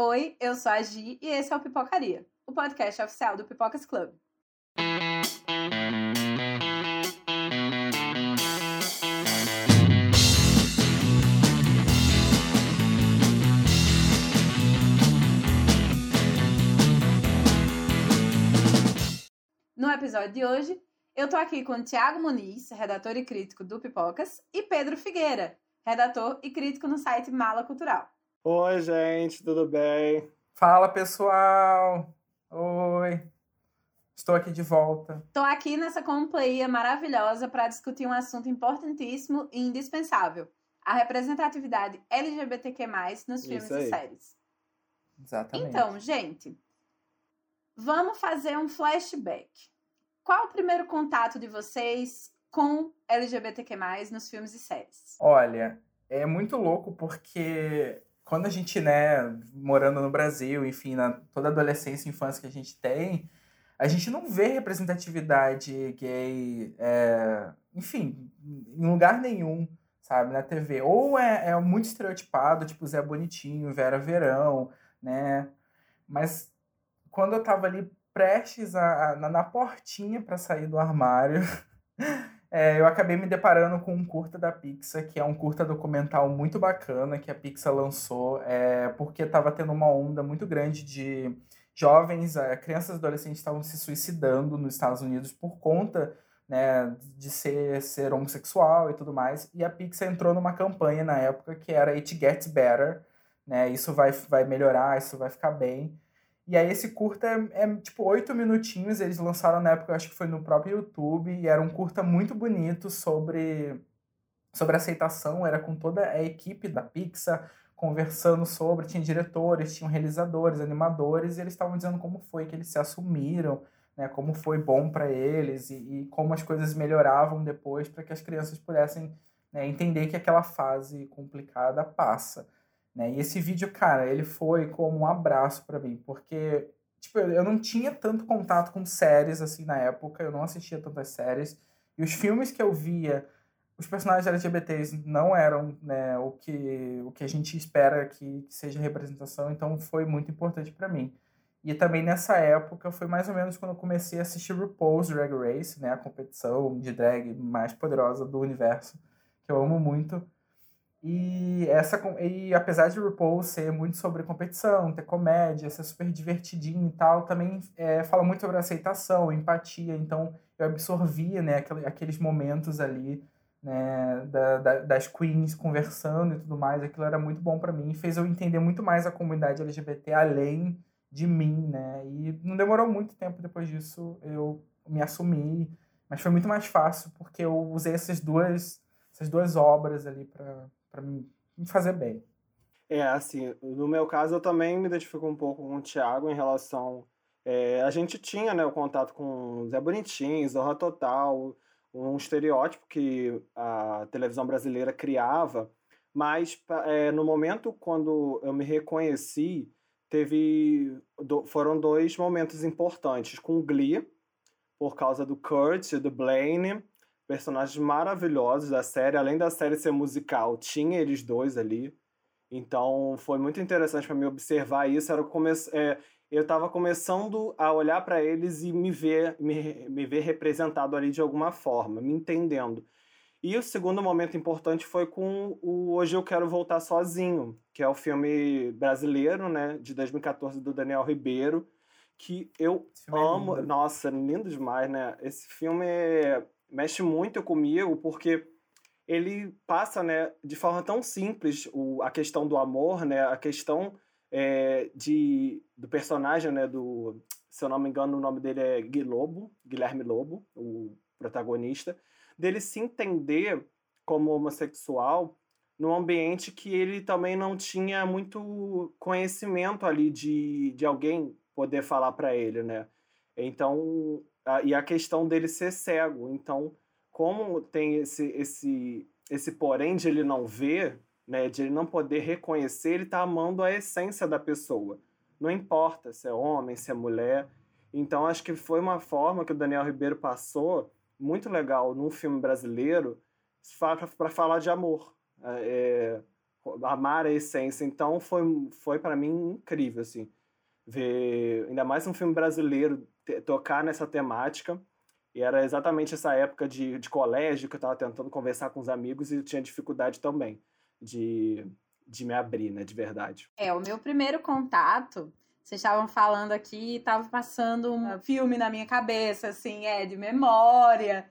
Oi, eu sou a Gi e esse é o Pipocaria, o podcast oficial do Pipocas Club. No episódio de hoje, eu tô aqui com Tiago Muniz, redator e crítico do Pipocas, e Pedro Figueira, redator e crítico no site Mala Cultural. Oi, gente, tudo bem? Fala, pessoal! Oi! Estou aqui de volta. Estou aqui nessa companhia maravilhosa para discutir um assunto importantíssimo e indispensável: a representatividade LGBTQ+, nos filmes e séries. Exatamente. Então, gente, vamos fazer um flashback. Qual o primeiro contato de vocês com LGBTQ+, nos filmes e séries? Olha, é muito louco porque quando a gente, né, morando no Brasil, enfim, na toda a adolescência e infância que a gente tem, a gente não vê representatividade gay, é, enfim, em lugar nenhum, sabe, na TV. Ou é, é muito estereotipado, tipo Zé Bonitinho, Vera Verão, né? Mas quando eu tava ali prestes a, a na, na portinha para sair do armário, É, eu acabei me deparando com um curta da Pixar, que é um curta documental muito bacana que a Pixar lançou, é, porque estava tendo uma onda muito grande de jovens, é, crianças e adolescentes estavam se suicidando nos Estados Unidos por conta né, de ser, ser homossexual e tudo mais. E a Pixar entrou numa campanha na época que era It Gets Better, né, isso vai, vai melhorar, isso vai ficar bem. E aí esse curta é, é, tipo oito minutinhos, eles lançaram na época, acho que foi no próprio YouTube, e era um curta muito bonito sobre, sobre aceitação, era com toda a equipe da Pixar conversando sobre, tinha diretores, tinham realizadores, animadores, e eles estavam dizendo como foi que eles se assumiram, né, como foi bom para eles e, e, como as coisas melhoravam depois para que as crianças pudessem né, entender que aquela fase complicada passa. Né? E esse vídeo, cara, ele foi como um abraço para mim, porque tipo, eu não tinha tanto contato com séries assim na época, eu não assistia tantas séries, e os filmes que eu via, os personagens LGBTs não eram né, o, que, o que a gente espera que, seja representação, então foi muito importante para mim. E também nessa época foi mais ou menos quando eu comecei a assistir RuPaul's Drag Race, né, a competição de drag mais poderosa do universo, que eu amo muito. E, essa, e apesar de RuPaul ser muito sobre competição, ter comédia, ser super divertidinho e tal, também é, fala muito sobre aceitação, empatia. Então eu absorvia né, aqueles momentos ali né, da, da, das queens conversando e tudo mais. Aquilo era muito bom para mim fez eu entender muito mais a comunidade LGBT além de mim. Né? E não demorou muito tempo depois disso eu me assumi, mas foi muito mais fácil porque eu usei essas duas, essas duas obras ali para para me fazer bem. É, assim, no meu caso eu também me identifico um pouco com o Thiago em relação. É, a gente tinha né, o contato com Zé Bonitinho, Zorra Total, um estereótipo que a televisão brasileira criava, mas é, no momento quando eu me reconheci, teve do, foram dois momentos importantes com Glee, por causa do Kurt e do Blaine, personagens maravilhosos da série. Além da série ser musical, tinha eles dois ali. Então foi muito interessante para mim observar isso. Era come é, eu estava começando a olhar para eles e me ver, me, me ver representado ali de alguma forma, me entendendo. E o segundo momento importante foi com o Hoje Eu Quero Voltar Sozinho, que é o filme brasileiro, né, de 2014 do Daniel Ribeiro, que eu é amo. É Nossa, lindo demais, né? Esse filme é mexe muito comigo porque ele passa, né, de forma tão simples o, a questão do amor, né, a questão é, de, do personagem, né, do, se eu não me engano, o nome dele é Gui Lobo, Guilherme Lobo, o protagonista, dele se entender como homossexual num ambiente que ele também não tinha muito conhecimento ali de, de alguém poder falar para ele, né? Então, e a questão dele ser cego. Então, como tem esse, esse, esse porém de ele não ver, né, de ele não poder reconhecer, ele está amando a essência da pessoa. Não importa se é homem, se é mulher. Então, acho que foi uma forma que o Daniel Ribeiro passou, muito legal, num filme brasileiro, para falar de amor. É, amar a essência. Então foi, foi para mim incrível, assim, ver ainda mais um filme brasileiro tocar nessa temática. E era exatamente essa época de, de colégio que eu estava tentando conversar com os amigos e tinha dificuldade também de, de me abrir, né, de verdade. É, o meu primeiro contato, vocês estavam falando aqui, estava passando um filme na minha cabeça, assim, é, de memória,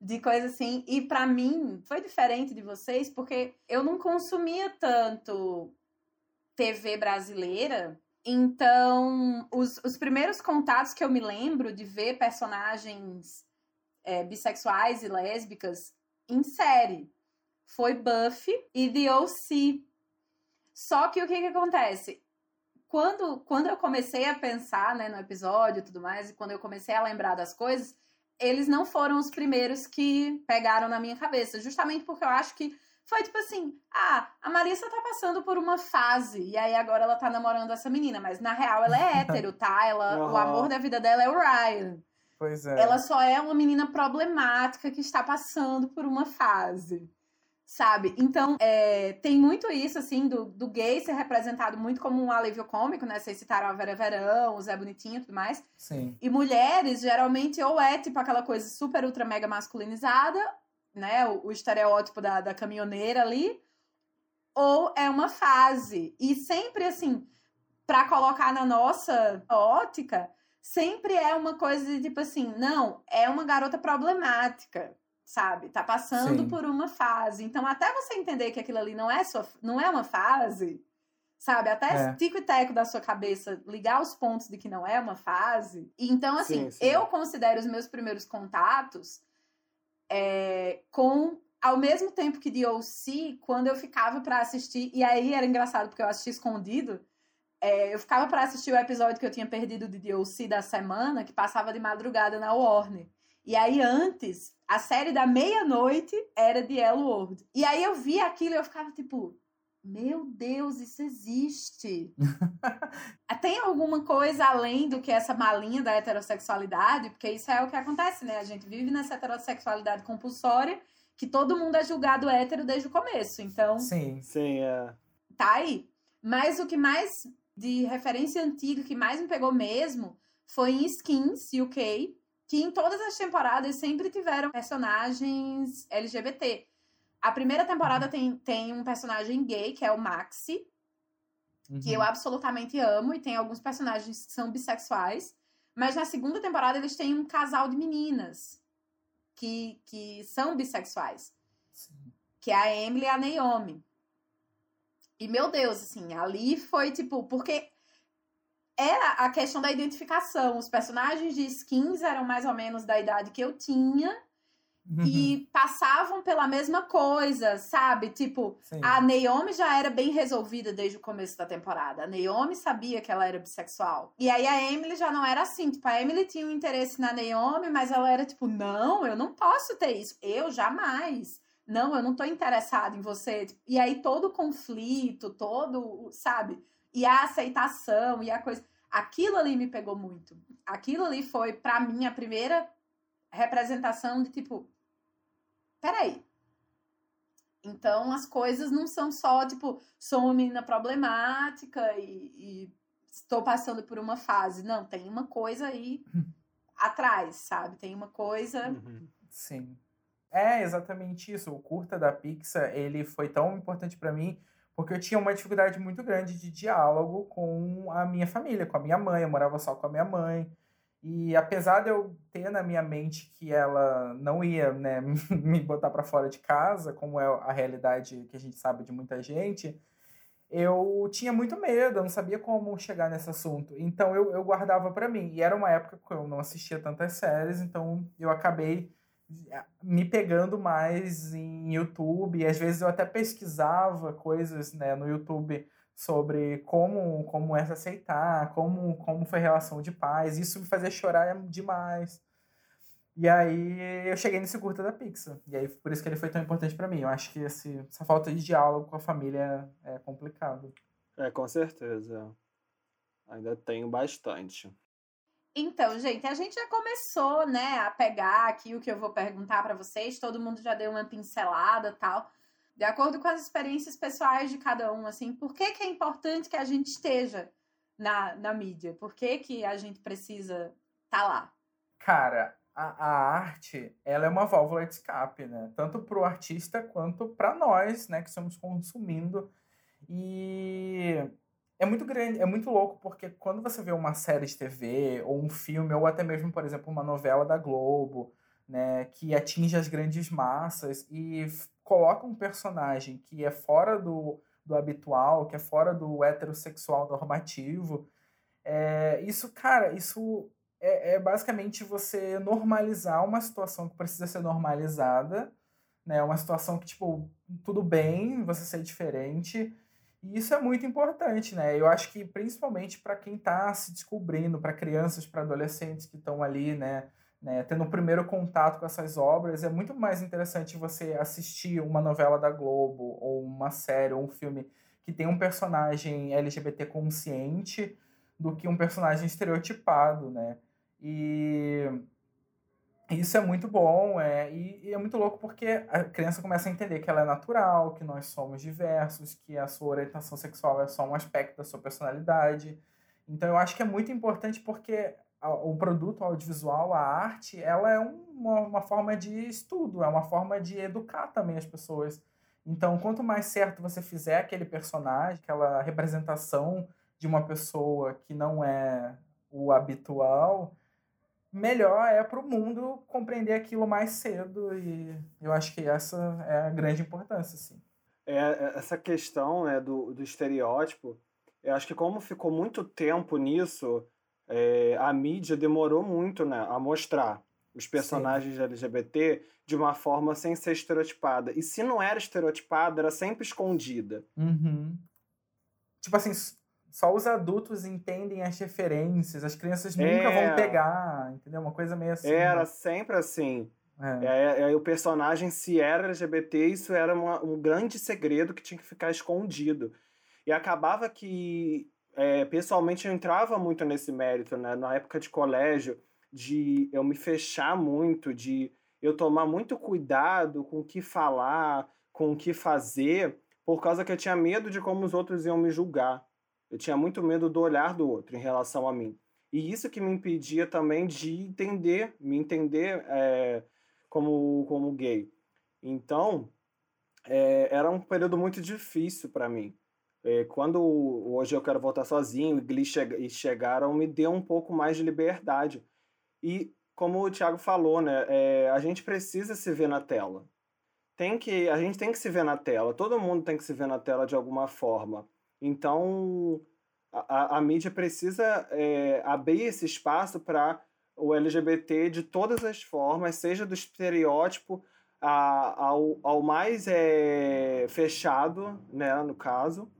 de coisa assim. E para mim foi diferente de vocês, porque eu não consumia tanto TV brasileira então, os, os primeiros contatos que eu me lembro de ver personagens é, bissexuais e lésbicas em série foi Buffy e The O.C. Só que o que, que acontece? Quando, quando eu comecei a pensar né, no episódio e tudo mais, e quando eu comecei a lembrar das coisas, eles não foram os primeiros que pegaram na minha cabeça. Justamente porque eu acho que foi tipo assim: ah, a Marissa tá passando por uma fase, e aí agora ela tá namorando essa menina, mas na real ela é hétero, tá? Ela, uhum. O amor da vida dela é o Ryan. Pois é. Ela só é uma menina problemática que está passando por uma fase. Sabe? Então, é, tem muito isso, assim, do, do gay ser representado muito como um alívio cômico, né? Vocês citaram a Vera Verão, o Zé Bonitinho e tudo mais. Sim. E mulheres, geralmente, ou é tipo aquela coisa super, ultra, mega masculinizada, né, o, o estereótipo da, da caminhoneira ali, ou é uma fase. E sempre assim, para colocar na nossa ótica, sempre é uma coisa de tipo assim, não, é uma garota problemática, sabe? Tá passando Sim. por uma fase. Então, até você entender que aquilo ali não é sua, não é uma fase, sabe? Até é. tico e teco da sua cabeça ligar os pontos de que não é uma fase. Então, assim, sim, sim. eu considero os meus primeiros contatos é, com ao mesmo tempo que D.O.C., quando eu ficava para assistir, e aí era engraçado porque eu assisti escondido, é, eu ficava para assistir o episódio que eu tinha perdido de D.O.C. da semana, que passava de madrugada na Warner. E aí antes, a série da meia-noite era de Yellow World. E aí eu via aquilo e eu ficava tipo, meu Deus, isso existe. Tem alguma coisa além do que essa malinha da heterossexualidade? Porque isso é o que acontece, né? A gente vive nessa heterossexualidade compulsória que todo mundo é julgado hétero desde o começo. Então. Sim. Sim, é. Tá aí. Mas o que mais de referência antiga que mais me pegou mesmo foi em Skins UK, que em todas as temporadas sempre tiveram personagens LGBT. A primeira temporada uhum. tem, tem um personagem gay, que é o Maxi, uhum. que eu uhum. absolutamente amo, e tem alguns personagens que são bissexuais. Mas na segunda temporada eles têm um casal de meninas que, que são bissexuais. Sim. Que é a Emily e a Naomi. E meu Deus, assim, ali foi tipo, porque era a questão da identificação. Os personagens de skins eram mais ou menos da idade que eu tinha Uhum. E passavam pela mesma coisa, sabe? Tipo, Sim. a Naomi já era bem resolvida desde o começo da temporada. A Naomi sabia que ela era bissexual. E aí a Emily já não era assim. Tipo, a Emily tinha um interesse na Naomi, mas ela era tipo, não, eu não posso ter isso. Eu jamais. Não, eu não tô interessada em você. E aí todo o conflito, todo, sabe? E a aceitação e a coisa. Aquilo ali me pegou muito. Aquilo ali foi, para mim, a primeira representação de tipo, peraí. Então as coisas não são só, tipo, sou uma menina problemática e, e estou passando por uma fase. Não, tem uma coisa aí atrás, sabe? Tem uma coisa. Uhum. Sim. É exatamente isso. O curta da Pixar, ele foi tão importante para mim porque eu tinha uma dificuldade muito grande de diálogo com a minha família, com a minha mãe. Eu morava só com a minha mãe. E apesar de eu ter na minha mente que ela não ia né, me botar para fora de casa, como é a realidade que a gente sabe de muita gente, eu tinha muito medo, eu não sabia como chegar nesse assunto. Então eu, eu guardava para mim. E era uma época que eu não assistia tantas séries, então eu acabei eh, me pegando mais em YouTube. E às vezes eu até pesquisava coisas né, no YouTube sobre como como é se aceitar, como como foi a relação de pais. Isso me fazia chorar demais. E aí eu cheguei nesse curta da Pixar. E aí por isso que ele foi tão importante para mim. Eu acho que esse, essa falta de diálogo com a família é complicado. É, com certeza. Ainda tenho bastante. Então, gente, a gente já começou, né, a pegar aqui o que eu vou perguntar para vocês. Todo mundo já deu uma pincelada, tal de acordo com as experiências pessoais de cada um, assim, por que, que é importante que a gente esteja na, na mídia? Por que, que a gente precisa estar tá lá? Cara, a, a, arte, ela é uma válvula de escape, né? Tanto para o artista quanto para nós, né, que estamos consumindo. E é muito grande, é muito louco, porque quando você vê uma série de TV, ou um filme, ou até mesmo, por exemplo, uma novela da Globo, né, que atinge as grandes massas e coloca um personagem que é fora do, do habitual, que é fora do heterossexual normativo, é, isso, cara, isso é, é, basicamente você normalizar uma situação que precisa ser normalizada, né? Uma situação que, tipo, tudo bem você ser diferente. E isso é muito importante, né? Eu acho que principalmente para quem está se descobrindo, para crianças, para adolescentes que estão ali, né? Né, tendo o primeiro contato com essas obras, é muito mais interessante você assistir uma novela da Globo, ou uma série, ou um filme que tem um personagem LGBT consciente, do que um personagem estereotipado, né? E isso é muito bom, é, e, e, é muito louco porque a criança começa a entender que ela é natural, que nós somos diversos, que a sua orientação sexual é só um aspecto da sua personalidade. Então eu acho que é muito importante porque o produto audiovisual, a arte, ela é uma, uma forma de estudo, é uma forma de educar também as pessoas. Então, quanto mais certo você fizer aquele personagem, aquela representação de uma pessoa que não é o habitual, melhor é para o mundo compreender aquilo mais cedo. E eu acho que essa é a grande importância, sim. É, é essa questão né, do, do estereótipo, eu acho que como ficou muito tempo nisso, é, a mídia demorou muito né, a mostrar os personagens Sim. LGBT de uma forma sem ser estereotipada. E se não era estereotipada, era sempre escondida. Uhum. Tipo assim, só os adultos entendem as referências, as crianças nunca é... vão pegar, entendeu? Uma coisa meio assim. Era né? sempre assim. É. É, é, o personagem, se era LGBT, isso era uma, um grande segredo que tinha que ficar escondido. E acabava que é, pessoalmente eu entrava muito nesse mérito, né? Na época de colégio, de eu me fechar muito, de eu tomar muito cuidado com o que falar, com o que fazer, por causa que eu tinha medo de como os outros iam me julgar. Eu tinha muito medo do olhar do outro em relação a mim. E isso que me impedia também de entender, me entender é, como, como gay. Então, é, era um período muito difícil para mim. É, quando hoje eu quero voltar sozinho e Glee che chegaram, me deu um pouco mais de liberdade. E como o Thiago falou, né, é, a gente precisa se ver na tela. Tem que, a gente tem que se ver na tela. Todo mundo tem que se ver na tela de alguma forma. Então, a, a mídia precisa é, abrir esse espaço para o LGBT de todas as formas, seja do estereótipo a, ao, ao mais é, fechado, né, no caso,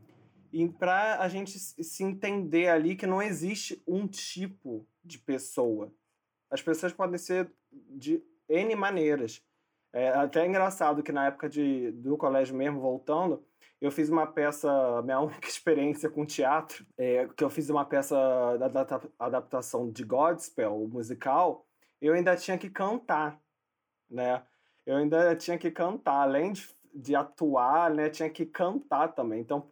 e para a gente se entender ali que não existe um tipo de pessoa. As pessoas podem ser de N maneiras. É até engraçado que na época de, do colégio mesmo, voltando, eu fiz uma peça, minha única experiência com teatro, é, que eu fiz uma peça da adaptação de Godspell, o musical, eu ainda tinha que cantar, né? Eu ainda tinha que cantar, além de, de atuar, né? Tinha que cantar também. Então,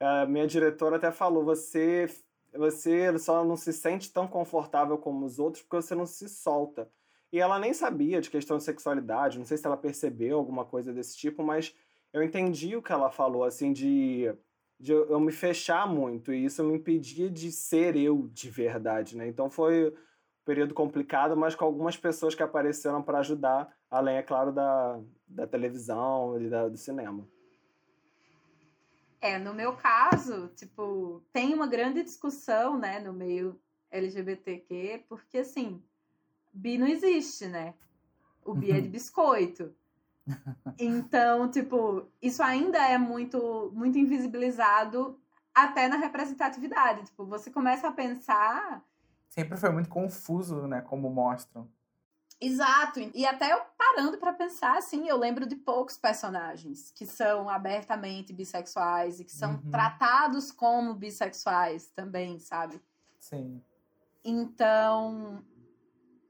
a minha diretora até falou: você, você só não se sente tão confortável como os outros porque você não se solta. E ela nem sabia de questão de sexualidade, não sei se ela percebeu alguma coisa desse tipo, mas eu entendi o que ela falou, assim, de, de eu me fechar muito, e isso me impedia de ser eu de verdade, né? Então foi um período complicado, mas com algumas pessoas que apareceram para ajudar, além, é claro, da, da televisão e da, do cinema. É, no meu caso, tipo, tem uma grande discussão, né, no meio LGBTQ, porque assim, bi não existe, né? O bi é de biscoito. Então, tipo, isso ainda é muito, muito invisibilizado até na representatividade. Tipo, você começa a pensar. Sempre foi muito confuso, né? Como mostram. Exato. E até eu parando para pensar, assim, eu lembro de poucos personagens que são abertamente bissexuais e que são uhum. tratados como bissexuais também, sabe? Sim. Então,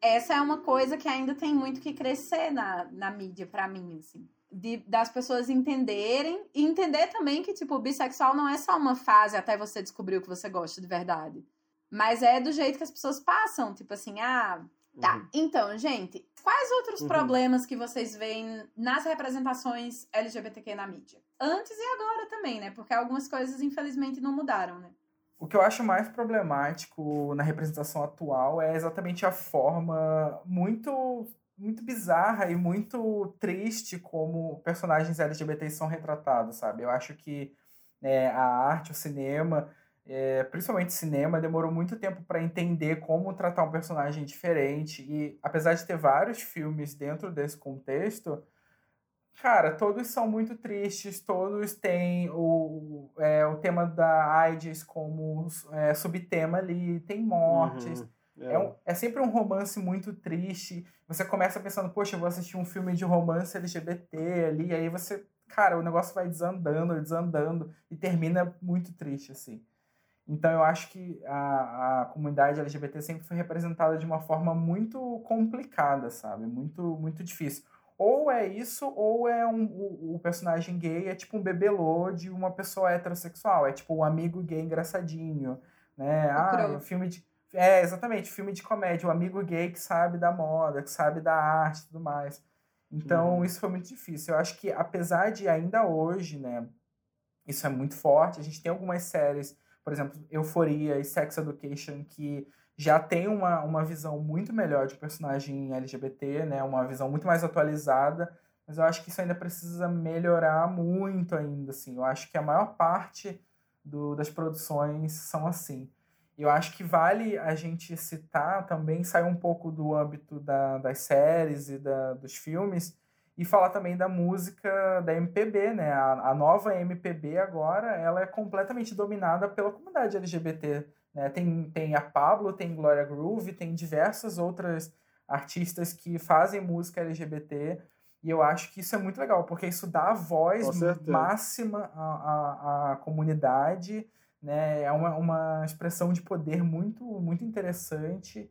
essa é uma coisa que ainda tem muito que crescer na, na mídia para mim, assim. de, das pessoas entenderem e entender também que, tipo, bissexual não é só uma fase até você descobrir o que você gosta de verdade. Mas é do jeito que as pessoas passam, tipo assim, ah, tá. Uhum. Então, gente, quais outros uhum. problemas que vocês veem nas representações LGBTQ na mídia? Antes e agora também, né? Porque algumas coisas, infelizmente, não mudaram, né? O que eu acho mais problemático na representação atual é exatamente a forma muito muito bizarra e muito triste como personagens LGBTs são retratados, sabe? Eu acho que é, a arte, o cinema, é, principalmente cinema, demorou muito tempo para entender como tratar um personagem diferente. E apesar de ter vários filmes dentro desse contexto, cara, todos são muito tristes, todos têm o, é, o tema da AIDS como é, subtema ali, tem mortes. Uhum. É. É, um, é sempre um romance muito triste. Você começa pensando, poxa, eu vou assistir um filme de romance LGBT ali, e aí você, cara, o negócio vai desandando, desandando, e termina muito triste, assim. Então eu acho que a, a comunidade LGBT sempre foi representada de uma forma muito complicada, sabe? Muito, muito difícil. Ou é isso, ou é um, o, o personagem gay é tipo um bebelô de uma pessoa heterossexual. É tipo um amigo gay engraçadinho, né? Ah, é um filme de é, exatamente, filme de comédia, o amigo gay que sabe da moda, que sabe da arte e tudo mais. Então, uhum. isso foi muito difícil. Eu acho que, apesar de ainda hoje, né, isso é muito forte, a gente tem algumas séries, por exemplo, Euforia e Sex Education, que já tem uma, uma visão muito melhor de personagem LGBT, né, uma visão muito mais atualizada, mas eu acho que isso ainda precisa melhorar muito ainda, assim. Eu acho que a maior parte do, das produções são assim eu acho que vale a gente citar também, sair um pouco do âmbito da, das séries e da, dos filmes, e falar também da música da MPB, né? A, a, nova MPB agora, ela é completamente dominada pela comunidade LGBT, né? Tem, tem a Pablo, tem Gloria Groove, tem diversas outras artistas que fazem música LGBT, e eu acho que isso é muito legal, porque isso dá voz máxima à, à, à comunidade, né? É uma, uma expressão de poder muito, muito interessante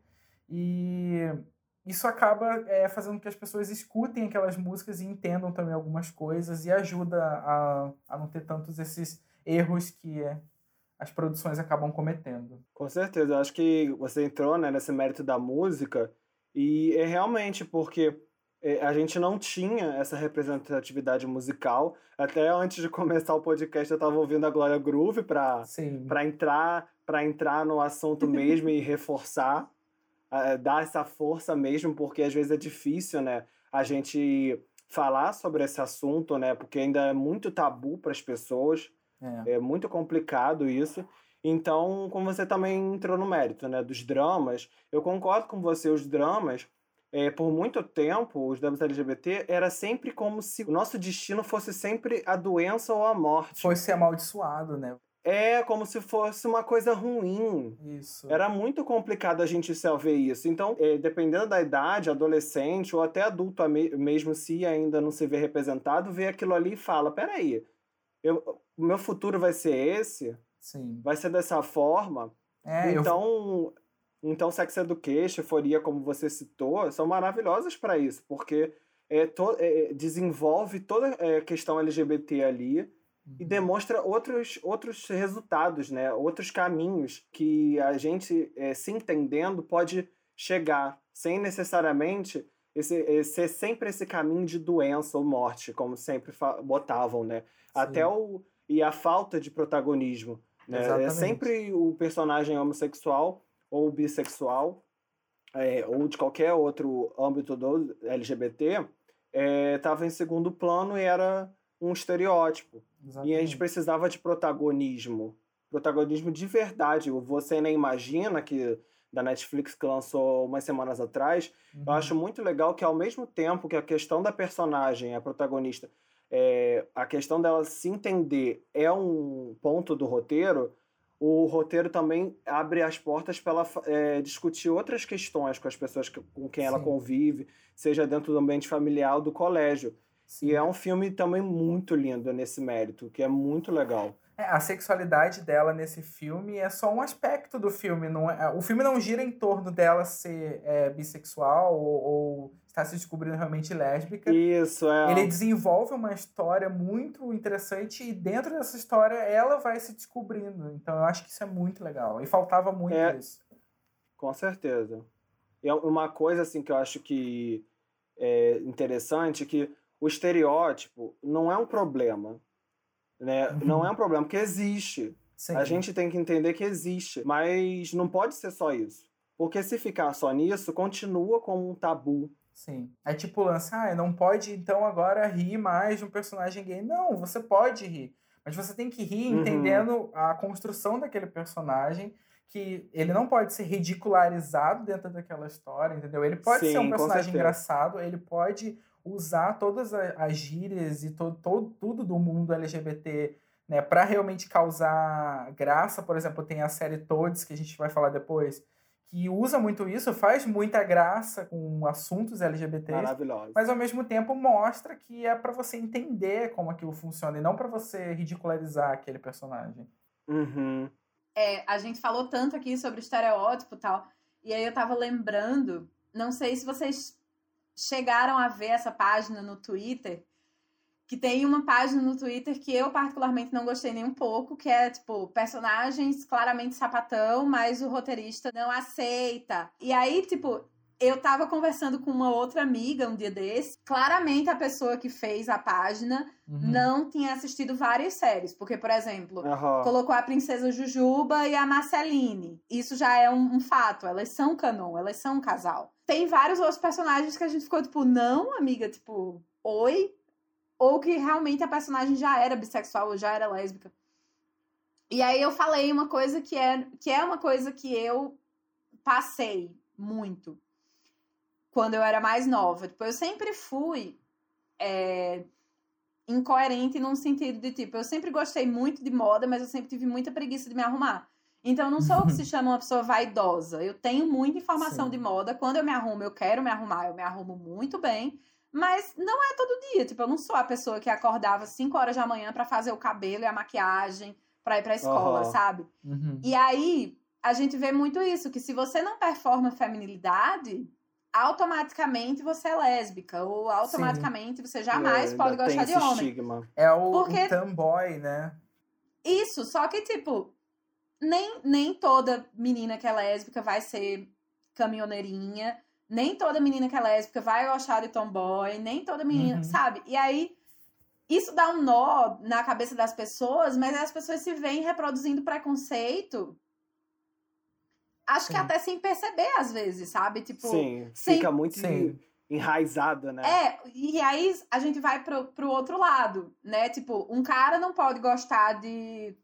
e isso acaba é, fazendo com que as pessoas escutem aquelas músicas e entendam também algumas coisas e ajuda a, a não ter tantos esses erros que é, as produções acabam cometendo. Com certeza, eu acho que você entrou né, nesse mérito da música e é realmente porque é, a gente não tinha essa representatividade musical. Até antes de começar o podcast, eu estava ouvindo a Glória Groove para entrar para entrar no assunto mesmo e reforçar, uh, dar essa força mesmo, porque às vezes é difícil, né? A gente falar sobre esse assunto, né? Porque ainda é muito tabu para as pessoas. É. é muito complicado isso. Então, como você também entrou no mérito, né, dos dramas, eu concordo com você, os dramas é, por muito tempo, os dramas LGBT era sempre como se o nosso destino fosse sempre a doença ou a morte. Fosse amaldiçoado, né? É como se fosse uma coisa ruim. Isso. Era muito complicado a gente se ver isso. Então, é, dependendo da idade, adolescente ou até adulto mesmo, se ainda não se vê representado, vê aquilo ali e fala: peraí, eu, o meu futuro vai ser esse? Sim. Vai ser dessa forma? É, então, eu... Então, Sex Education, Euforia, como você citou, são maravilhosas para isso, porque é, to, é, desenvolve toda a questão LGBT ali. E demonstra outros, outros resultados, né? outros caminhos que a gente, é, se entendendo, pode chegar, sem necessariamente esse, ser sempre esse caminho de doença ou morte, como sempre botavam, né? Até o. E a falta de protagonismo. Né? É sempre o personagem homossexual ou bissexual, é, ou de qualquer outro âmbito do LGBT, estava é, em segundo plano e era um estereótipo. Exatamente. E a gente precisava de protagonismo. Protagonismo de verdade. Você nem imagina que da Netflix que lançou umas semanas atrás, uhum. eu acho muito legal que ao mesmo tempo que a questão da personagem, a protagonista, é, a questão dela se entender é um ponto do roteiro, o roteiro também abre as portas para ela é, discutir outras questões com as pessoas que, com quem Sim. ela convive, seja dentro do ambiente familiar ou do colégio. E é um filme também muito lindo nesse mérito, que é muito legal. É, a sexualidade dela nesse filme é só um aspecto do filme. Não é, o filme não gira em torno dela ser é, bissexual ou, ou estar se descobrindo realmente lésbica. Isso, é. Ele desenvolve uma história muito interessante e dentro dessa história ela vai se descobrindo. Então eu acho que isso é muito legal. E faltava muito É. isso. Com certeza. E é uma coisa assim que eu acho que é interessante que o estereótipo não é um problema, né? Uhum. Não é um problema porque existe. Sim. A gente tem que entender que existe, mas não pode ser só isso. Porque se ficar só nisso, continua como um tabu. Sim. É tipo o lance, ah, não pode então agora rir mais de um personagem gay. Não, você pode rir. Mas você tem que rir Uhum. entendendo a construção daquele personagem, que ele não pode ser ridicularizado dentro daquela história, entendeu? Ele pode ser Sim, um com personagem engraçado, ele pode usar todas as gírias e to, to- tudo do mundo LGBT né, para realmente causar graça. Por exemplo, tem a série Toads, que a gente vai falar depois, que usa muito isso, faz muita graça com assuntos LGBTs, Maravilhoso. mas ao mesmo tempo mostra que é pra você entender como aquilo funciona e não pra você ridicularizar aquele personagem. Uhum. É, a gente falou tanto aqui sobre estereótipo e tal. E aí eu tava lembrando, não sei se vocês chegaram a ver essa página no Twitter, que tem uma página no Twitter que eu particularmente não gostei nem um pouco, que é tipo personagens claramente sapatão, mas o roteirista não aceita. E aí, tipo, eu tava conversando com uma outra amiga um dia desse. Claramente a pessoa que fez a página Uhum. não tinha assistido várias séries, porque por exemplo, Aham. colocou a princesa Jujuba e a Marceline. Isso já é um, um fato. Elas são canon, elas são um casal. Tem vários outros personagens que a gente ficou tipo, não, amiga, tipo, oi? Ou que realmente a personagem já era bissexual ou já era lésbica. E aí eu falei uma coisa que é, que é uma coisa que eu passei muito quando eu era mais nova. Tipo, eu sempre fui é, incoerente num sentido de tipo, eu sempre gostei muito de moda, mas eu sempre tive muita preguiça de me arrumar. Então, eu não sou o que se chama uma pessoa vaidosa. Eu tenho muita informação Sim. de moda. Quando eu me arrumo, eu quero me arrumar, eu me arrumo muito bem. Mas não é todo dia. Tipo, eu não sou a pessoa que acordava 5 horas da manhã pra fazer o cabelo e a maquiagem pra ir pra escola, sabe? Uhum. E aí, a gente vê muito isso, que se você não performa feminilidade, automaticamente você é lésbica. Ou automaticamente você jamais É, pode gostar tem de homem. estigma. É o, Porque- o tomboy, né? Isso, só que, tipo, nem, nem toda menina que é lésbica vai ser caminhoneirinha, nem toda menina que é lésbica vai gostar de tomboy, nem toda menina, Uhum. sabe? E aí, isso dá um nó na cabeça das pessoas, mas as pessoas se veem reproduzindo preconceito. Acho que Sim. até sem perceber, às vezes, sabe? Tipo, Sim, sem- fica muito Sim. enraizada, né? É, e aí a gente vai pro, pro outro lado, né? Tipo, um cara não pode gostar de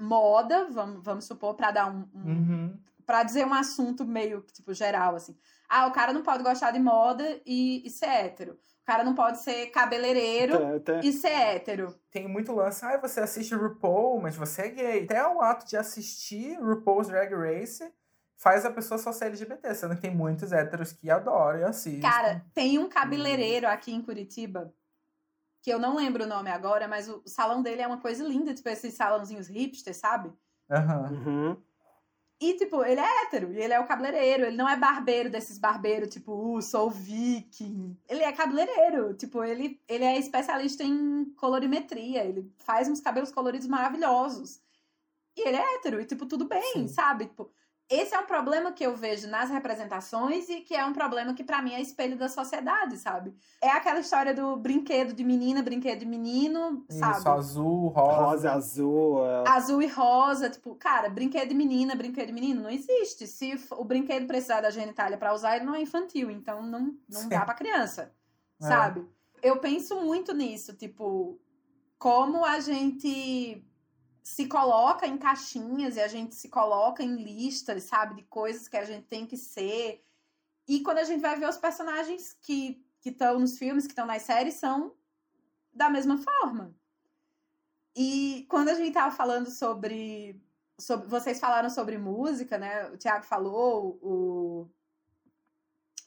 moda, vamos, vamos supor, pra dar um. um Uhum. Pra dizer um assunto meio, tipo, geral, assim. Ah, o cara não pode gostar de moda e, e ser hétero. O cara não pode ser cabeleireiro e ser hétero. Tem muito lance, ah, você assiste RuPaul, mas você é gay. Até o ato de assistir RuPaul's Drag Race faz a pessoa só ser LGBT, sendo que tem muitos héteros que adoram e assistem. Cara, tem um cabeleireiro aqui em Curitiba, que eu não lembro o nome agora, mas o salão dele é uma coisa linda, tipo esses salãozinhos hipster, sabe? Aham. Uhum. E, tipo, ele é hétero, e ele é o cabeleireiro, ele não é barbeiro desses barbeiros, tipo, uh, sou viking. Ele é cabeleireiro, tipo, ele, ele é especialista em colorimetria, ele faz uns cabelos coloridos maravilhosos. E ele é hétero, e, tipo, tudo bem, Sim. sabe? Tipo, esse é um problema que eu vejo nas representações e que é um problema que, pra mim, é espelho da sociedade, sabe? É aquela história do brinquedo de menina, brinquedo de menino, sabe? Isso, azul, rosa. Rosa, azul. é. azul e rosa, tipo, cara, brinquedo de menina, brinquedo de menino, não existe. Se o brinquedo precisar da genitália pra usar, ele não é infantil, então não, não Sim. dá pra criança, É. sabe? Eu penso muito nisso, tipo, como a gente se coloca em caixinhas e a gente se coloca em listas, sabe, de coisas que a gente tem que ser. E quando a gente vai ver os personagens que estão nos filmes, que estão nas séries, são da mesma forma. E quando a gente tava falando sobre, sobre. Vocês falaram sobre música, né? O Thiago falou, o,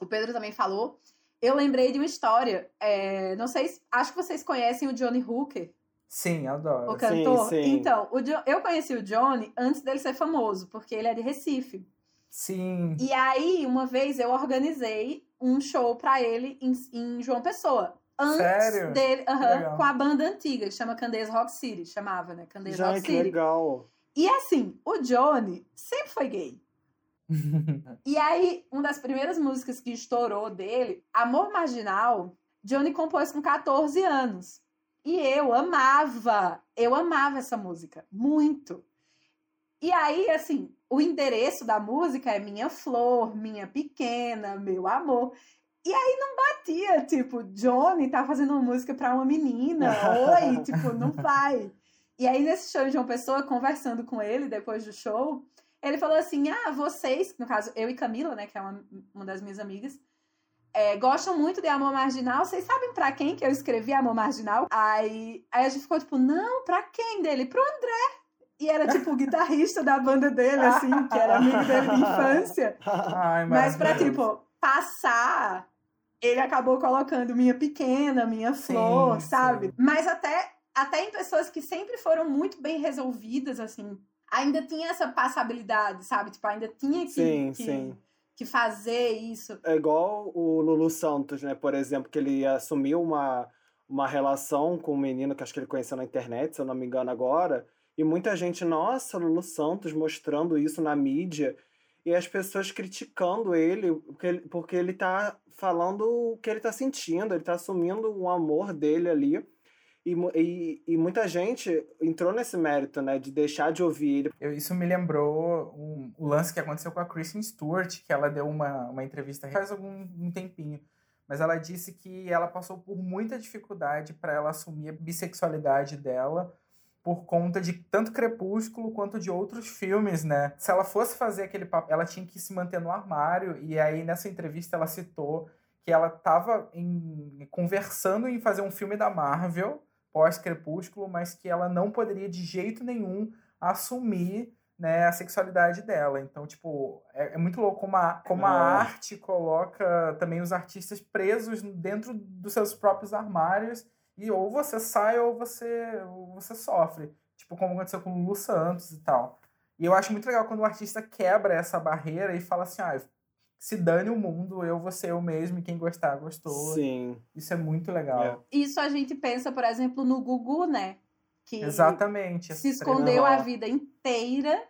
o Pedro também falou. Eu lembrei de uma história. é, não sei, se- acho que vocês conhecem o Johnny Hooker. Sim, adoro. O cantor. Sim, sim. Então, o Jo- eu conheci o Johnny antes dele ser famoso, porque ele é de Recife. Sim. E aí, uma vez eu organizei um show pra ele em, em João Pessoa. Antes Sério? dele, Que legal. com a banda antiga, que chama Candeias Rock City, chamava, né? Candeias Já, Rock que City. legal. E assim, o Johnny sempre foi gay. E aí, uma das primeiras músicas que estourou dele, Amor Marginal, Johnny compôs com 14 anos. E eu amava, eu amava essa música, muito. E aí, assim, o endereço da música é Minha Flor, Minha Pequena, Meu Amor. E aí não batia, tipo, Johnny tá fazendo uma música pra uma menina, oi, tipo, não vai. E aí, nesse show de uma pessoa, conversando com ele depois do show, ele falou assim: Ah, vocês, no caso, eu e Camila, né, que é uma, uma das minhas amigas, é, gostam muito de Amor Marginal. Vocês sabem pra quem que eu escrevi Amor Marginal? Aí, aí a gente ficou tipo: Não, pra quem dele? Pro André. E era tipo o guitarrista da banda dele, assim, que era amigo dele de infância. Ai, Mas pra, tipo, passar, ele acabou colocando minha pequena, minha flor, Sim, sabe? sim. Mas até, até em pessoas que sempre foram muito bem resolvidas, assim, ainda tinha essa passabilidade, sabe? Tipo, ainda tinha que, Sim, que, sim. Que fazer isso. É igual o Lulu Santos, né? Por exemplo, que ele assumiu uma, uma relação com um menino que acho que ele conheceu na internet, se eu não me engano agora. E muita gente, nossa, Lulu Santos mostrando isso na mídia. E as pessoas criticando ele porque ele, porque ele tá falando o que ele tá sentindo, ele tá assumindo o amor dele ali. E, e, e muita gente entrou nesse mérito, né? De deixar de ouvir ele. Isso me lembrou um, o lance que aconteceu com a Kristen Stewart, que ela deu uma, uma entrevista faz algum um tempinho. Mas ela disse que ela passou por muita dificuldade para ela assumir a bissexualidade dela por conta de tanto Crepúsculo quanto de outros filmes, né? Se ela fosse fazer aquele papel, ela tinha que se manter no armário. E aí, nessa entrevista, ela citou que ela estava conversando em fazer um filme da Marvel pós-Crepúsculo, mas que ela não poderia de jeito nenhum assumir né, a sexualidade dela. Então, tipo, é, é muito louco como a, como a arte coloca também os artistas presos dentro dos seus próprios armários e ou você sai ou você, ou você sofre. Tipo, como aconteceu com o Lulu Santos e tal. E eu acho muito legal quando o artista quebra essa barreira e fala assim, ah, se dane o mundo, eu vou ser eu mesmo e quem gostar, gostou. Sim. Isso é muito legal. É. Isso a gente pensa, por exemplo, no Gugu, né? Que Exatamente. se escondeu a vida inteira.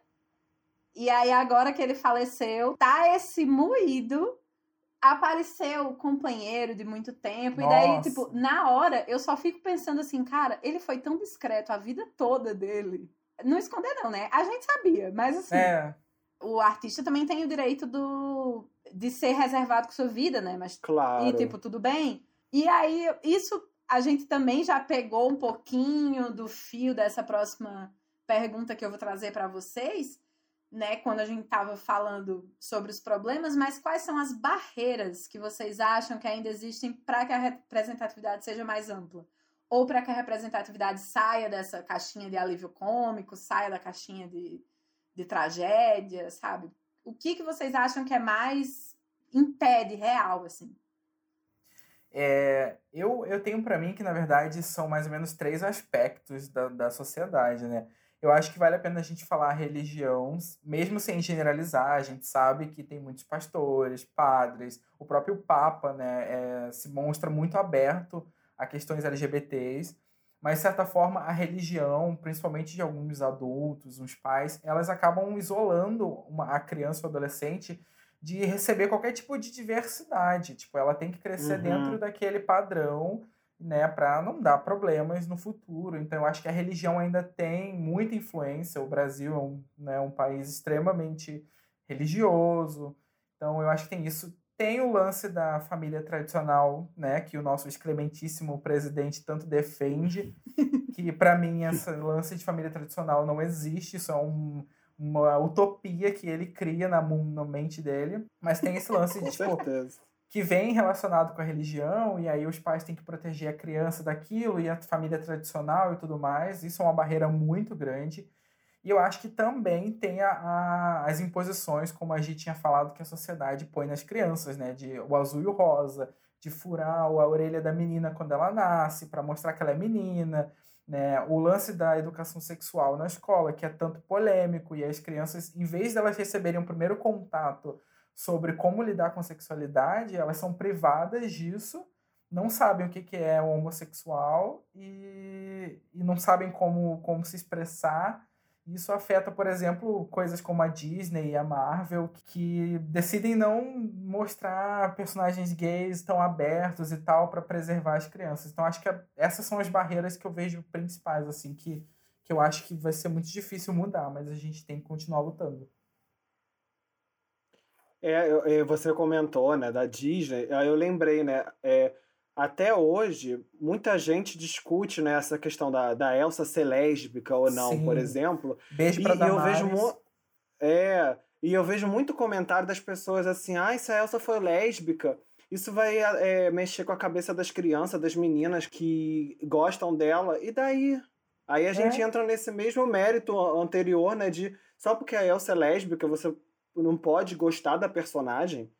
E aí, agora que ele faleceu, tá esse moído. Apareceu o companheiro de muito tempo. E daí, Nossa. tipo, na hora, eu só fico pensando assim, cara, ele foi tão discreto a vida toda dele. Não esconder, não, né? A gente sabia, mas assim, É, o artista também tem o direito do de ser reservado com sua vida, né? Mas Claro. e, tipo, tudo bem? E aí, isso a gente também já pegou um pouquinho do fio dessa próxima pergunta que eu vou trazer para vocês, né? Quando a gente tava falando sobre os problemas, mas quais são as barreiras que vocês acham que ainda existem para que a representatividade seja mais ampla? Ou para que a representatividade saia dessa caixinha de alívio cômico, saia da caixinha de, de tragédia, sabe? O que, que vocês acham que é mais impede real, assim? É, eu, eu tenho pra mim que, na verdade, são mais ou menos três aspectos da, da sociedade, né? Eu acho que vale a pena a gente falar religião, mesmo sem generalizar. A gente sabe que tem muitos pastores, padres, o próprio Papa, né, é, se mostra muito aberto a questões LGBTs, mas, de certa forma, a religião, principalmente de alguns adultos, uns pais, elas acabam isolando uma, a criança ou adolescente de receber qualquer tipo de diversidade. Tipo, ela tem que crescer Uhum. dentro daquele padrão, né, para não dar problemas no futuro. Então, eu acho que a religião ainda tem muita influência. O Brasil é um, né, um país extremamente religioso. Então, eu acho que tem isso. Tem o lance da família tradicional, né, que o nosso excrementíssimo presidente tanto defende, que para mim esse lance de família tradicional não existe, isso é um, uma utopia que ele cria na, na mente dele. Mas tem esse lance de, tipo, certeza. que vem relacionado com a religião, e aí os pais têm que proteger a criança daquilo, e a família tradicional e tudo mais. Isso é uma barreira muito grande. E eu acho que também tem a, a- as imposições, como a gente tinha falado, que a sociedade põe nas crianças, né? De o azul e o rosa, de furar a orelha da menina quando ela nasce, para mostrar que ela é menina, né, o lance da educação sexual na escola, que é tanto polêmico, e as crianças, em vez delas receberem um primeiro contato sobre como lidar com sexualidade, elas são privadas disso, não sabem o que, que é o homossexual e, e não sabem como, como se expressar. Isso afeta, por exemplo, coisas como a Disney e a Marvel, que decidem não mostrar personagens gays tão abertos e tal para preservar as crianças. Então, acho que essas são as barreiras que eu vejo principais, assim, que, que eu acho que vai ser muito difícil mudar, mas a gente tem que continuar lutando. É, você comentou, né, da Disney, aí eu lembrei, né, é, até hoje, muita gente discute né, essa questão da, da Elsa ser lésbica ou não, Sim. por exemplo. Beijo pra e, eu vejo É, e eu vejo muito comentário das pessoas assim, ah, se a Elsa for lésbica, isso vai é, mexer com a cabeça das crianças, das meninas que gostam dela, e daí? Aí a é. gente entra nesse mesmo mérito anterior, né, de só porque a Elsa é lésbica, você não pode gostar da personagem.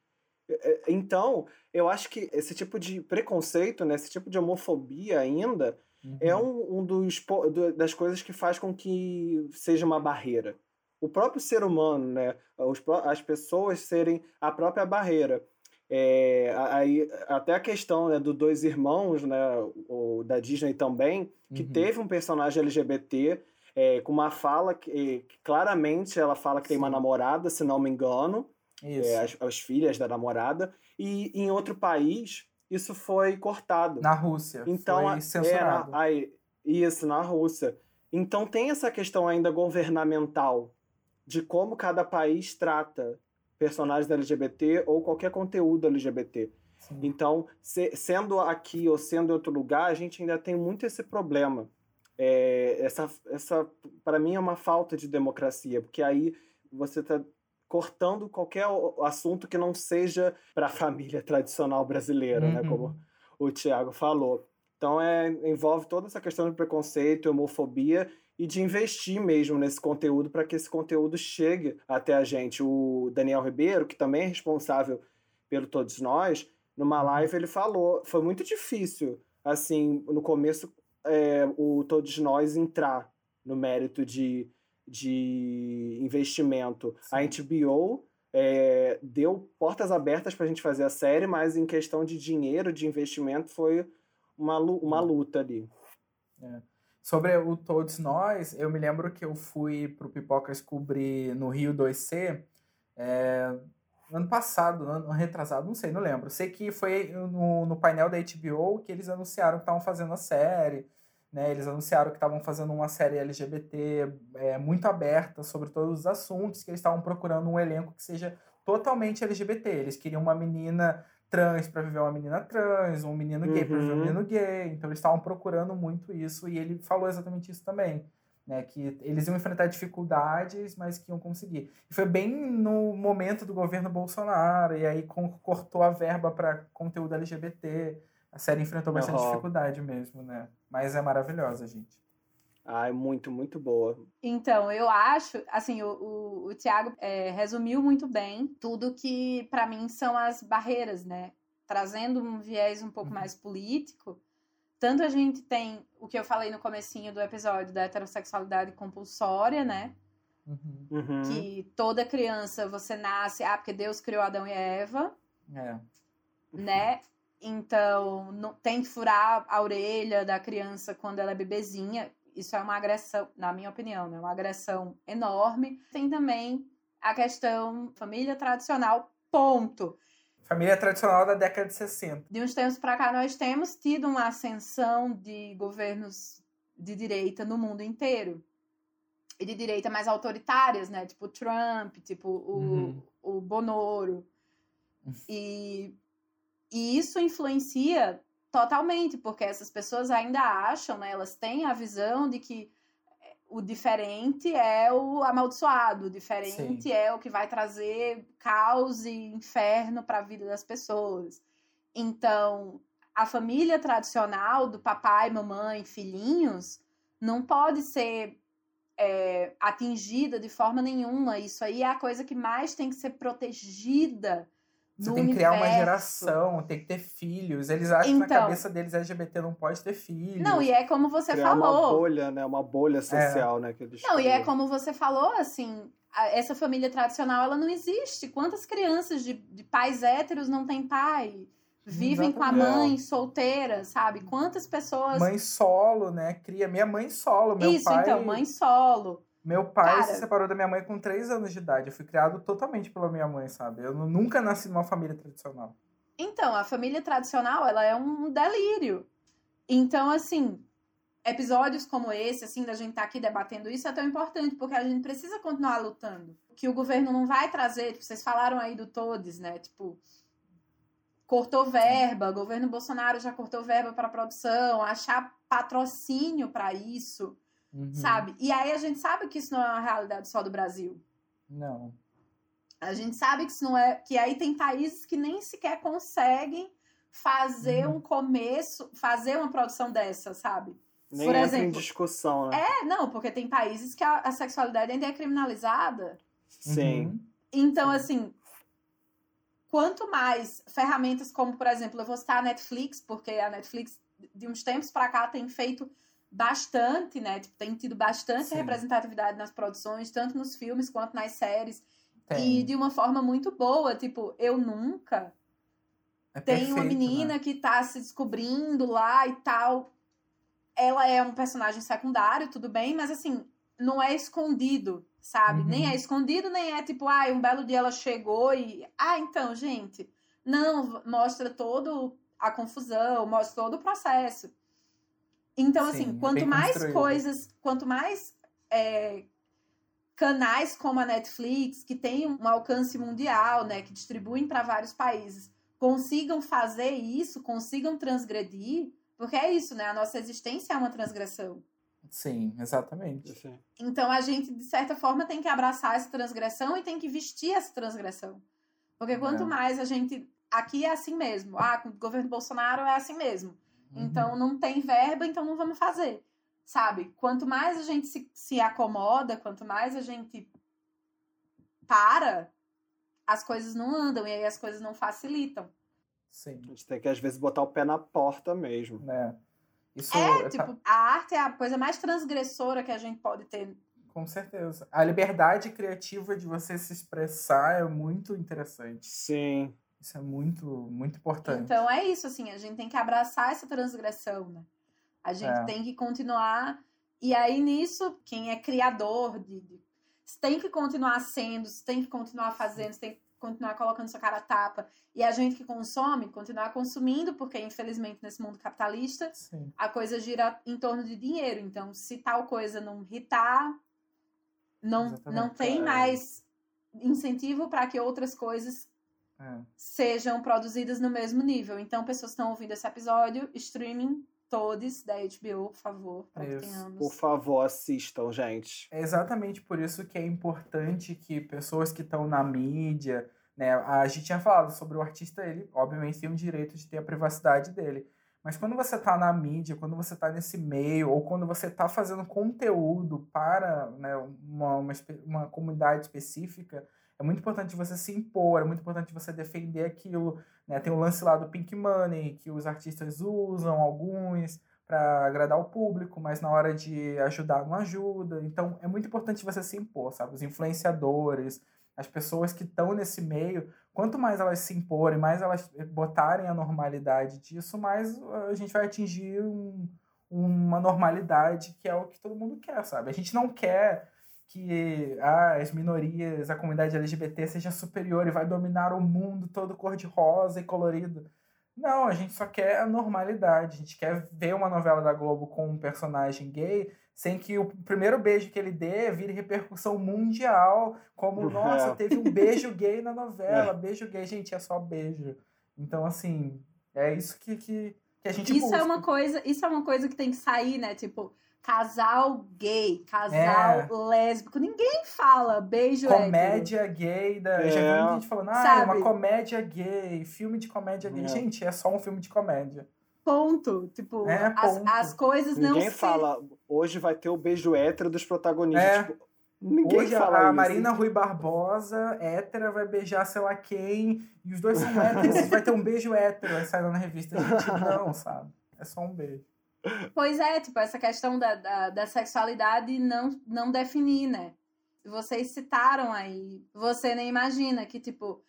É, é, então, eu acho que esse tipo de preconceito, né, esse tipo de homofobia ainda, uhum. é um, um dos, das coisas que faz com que seja uma barreira. O próprio ser humano, né, os, as pessoas serem a própria barreira. É, aí, até a questão né, dos dois irmãos, né, o, da Disney também, que uhum. teve um personagem LGBT é, com uma fala que, que, claramente ela fala que Sim. tem uma namorada, se não me engano, é, as, as, filhas da namorada, e em outro país isso foi cortado. Na Rússia. Então, foi censurado. É, aí, isso, na Rússia. Então tem essa questão ainda governamental de como cada país trata personagens LGBT ou qualquer conteúdo LGBT. Sim. Então, se, sendo aqui ou sendo em outro lugar, a gente ainda tem muito esse problema. É, essa, essa para mim, é uma falta de democracia, porque aí você está cortando qualquer assunto que não seja para a família tradicional brasileira, uhum. né? Como o Tiago falou. Então, é, envolve toda essa questão de preconceito, homofobia e de investir mesmo nesse conteúdo para que esse conteúdo chegue até a gente. O Daniel Ribeiro, que também é responsável pelo Todos Nós, numa uhum. live ele falou, foi muito difícil, assim, no começo, é, o Todos Nós entrar no mérito de de investimento. Sim. A HBO é, deu portas abertas para a gente fazer a série, mas em questão de dinheiro, de investimento, foi uma, uma hum. luta ali. É. Sobre o Todos Nós, eu me lembro que eu fui pro Pipocas cobrir no Rio 2C é, ano passado, ano retrasado, não sei, não lembro. Sei que foi no, no painel da HBO que eles anunciaram que estavam fazendo a série. Né, eles anunciaram que estavam fazendo uma série LGBT é, muito aberta sobre todos os assuntos, que eles estavam procurando um elenco que seja totalmente LGBT. Eles queriam uma menina trans para viver uma menina trans, um menino gay uhum. para viver um menino gay. Então eles estavam procurando muito isso e ele falou exatamente isso também. Né, que eles iam enfrentar dificuldades, mas que iam conseguir. E foi bem no momento do governo Bolsonaro, e aí cortou a verba para conteúdo LGBT. A série enfrentou bastante uhum. dificuldade mesmo, né? Mas é maravilhosa, gente. Ah, é muito, muito boa. Então, eu acho, assim, o, o, o Tiago é, resumiu muito bem tudo que, para mim, são as barreiras, né? Trazendo um viés um pouco uhum. mais político. Tanto a gente tem o que eu falei no comecinho do episódio da heterossexualidade compulsória, né? Uhum. uhum. Que toda criança você nasce, ah, porque Deus criou Adão e Eva. É. Né? Então, não, tem que furar a orelha da criança quando ela é bebezinha. Isso é uma agressão, na minha opinião, né? Uma agressão enorme. Tem também a questão família tradicional, ponto. Família tradicional da década de 60. De uns tempos para cá, nós temos tido uma ascensão de governos de direita no mundo inteiro. E de direita mais autoritárias, né? Tipo Trump, tipo o, uhum. o Bonoro. E e isso influencia totalmente, porque essas pessoas ainda acham, né, elas têm a visão de que o diferente é o amaldiçoado, o diferente Sim. é o que vai trazer caos e inferno para a vida das pessoas. Então, a família tradicional do papai, mamãe, filhinhos não pode ser é, atingida de forma nenhuma. Isso aí é a coisa que mais tem que ser protegida Você tem que criar uma universo. geração, tem que ter filhos. Eles acham que na Então. cabeça deles LGBT não pode ter filhos. Não, e é como você Criar uma falou. bolha, né? Uma bolha social, né? Que eles Não, e é criam. como você falou, assim, a- essa família tradicional, ela não existe. Quantas crianças de, de pais héteros não têm pai? Vivem com a Exatamente. mãe solteira, sabe? Quantas pessoas... Mãe solo, né? Cria minha mãe solo. Meu Isso, pai, então, mãe solo. Meu pai Cara. se separou da minha mãe com 3 anos de idade. Eu fui criado totalmente pela minha mãe, sabe? Eu nu- nunca nasci numa família tradicional. Então, a família tradicional, ela é um delírio. Então, assim, episódios como esse, assim, da gente estar aqui debatendo isso é tão importante, porque a gente precisa continuar lutando. Que o governo não vai trazer, tipo, vocês falaram aí do Todes, né? Tipo, cortou verba, o governo Bolsonaro já cortou verba para produção, achar patrocínio para isso, Uhum. sabe? E aí a gente sabe que isso não é uma realidade só do Brasil. Não. A gente sabe que isso não é. Que aí tem países que nem sequer conseguem fazer Uhum. um começo, fazer uma produção dessa, sabe? Nem por exemplo- em discussão, né? É, não, porque tem países que a, a sexualidade ainda é criminalizada. Sim. Uhum. Então, Sim. assim, quanto mais ferramentas como, por exemplo, eu vou citar a Netflix, porque a Netflix, de uns tempos pra cá, tem feito bastante, né? Tipo, tem tido bastante Sim. representatividade nas produções, tanto nos filmes quanto nas séries. Tem. E de uma forma muito boa. Tipo, eu nunca É tem uma perfeito, menina né? que tá se descobrindo lá e tal. Ela é um personagem secundário, tudo bem, mas assim, não é escondido, sabe? Uhum. Nem é escondido, nem é tipo, ah, um belo dia ela chegou e. Ah, então, gente. Não, mostra todo a confusão, mostra todo o processo. Então, Sim, assim, quanto mais construído. coisas, quanto mais é, canais como a Netflix, que tem um alcance mundial, né, que distribuem para vários países, consigam fazer isso, consigam transgredir, porque é isso, né? A nossa existência é uma transgressão. Sim, exatamente. Assim. Então a gente, de certa forma, tem que abraçar essa transgressão e tem que vestir essa transgressão. Porque quanto É. mais a gente. Aqui é assim mesmo. Ah, com o governo Bolsonaro é assim mesmo. Uhum. Então não tem verba, então não vamos fazer. Sabe? Quanto mais a gente se, se acomoda, quanto mais a gente para, as coisas não andam e aí as coisas não facilitam. Sim. A gente tem que, às vezes, botar o pé na porta mesmo. Né? Isso É, tá- tipo, a arte é a coisa mais transgressora que a gente pode ter. com certeza. A liberdade criativa de você se expressar é muito interessante. Sim. Isso é muito, muito importante. Então é isso, assim, a gente tem que abraçar essa transgressão, né? A gente É. tem que continuar. E aí, nisso, quem é criador de. de tem que continuar sendo, tem que continuar fazendo, tem que continuar colocando sua cara a tapa. E a gente que consome, continuar consumindo, porque infelizmente nesse mundo capitalista Sim. a coisa gira em torno de dinheiro. Então, se tal coisa não hitar, não, Exatamente. não tem É. mais incentivo para que outras coisas É. sejam produzidas no mesmo nível. Então, pessoas que estão ouvindo esse episódio, streaming todos da HBO, por favor, para que Isso. tenhamos. Por favor, assistam, gente. É exatamente por isso que é importante que pessoas que estão na mídia, né? A gente tinha falado sobre o artista, ele obviamente tem o direito de ter a privacidade dele. Mas quando você está na mídia, quando você está nesse meio, ou quando você está fazendo conteúdo para né, uma, uma, uma comunidade específica, é muito importante você se impor, é muito importante você defender aquilo. Né? Tem o lance lá do Pink Money, que os artistas usam, alguns, para agradar o público, mas na hora de ajudar não ajuda. Então é muito importante você se impor, sabe? Os influenciadores, as pessoas que estão nesse meio, quanto mais elas se imporem, mais elas botarem a normalidade disso, mais uh, a gente vai atingir um- uma normalidade que é o que todo mundo quer, sabe? A gente não quer que ah, as minorias, a comunidade LGBT seja superior e vai dominar o mundo todo cor-de-rosa e colorido. Não, a gente só quer a normalidade. A gente quer ver uma novela da Globo com um personagem gay sem que o primeiro beijo que ele dê vire repercussão mundial, como, nossa, É. teve um beijo gay na novela, beijo gay, gente, é só beijo. Então, assim, é isso que, que, que a gente Isso busca. é uma coisa, isso é uma coisa que tem que sair, né? Tipo, casal gay, casal É. lésbico. Ninguém fala beijo hétero. Comédia gay da. Já vi É. muita gente falando, ah, é Sabe? uma comédia gay, filme de comédia gay. É. Gente, é só um filme de comédia. Ponto. Tipo, É, as, ponto. as coisas não Ninguém se... fala, hoje vai ter o beijo hétero dos protagonistas. É. Tipo, Ninguém Hoje fala a isso. Marina Rui Barbosa, hétera, vai beijar sei lá quem, e os dois são héteros, vai ter um beijo hétero, aí sai lá na revista. Gente, não, sabe? É só um beijo. Pois é, tipo, essa questão da, da, da sexualidade não, não definir, né? Vocês citaram aí, você nem imagina que, tipo,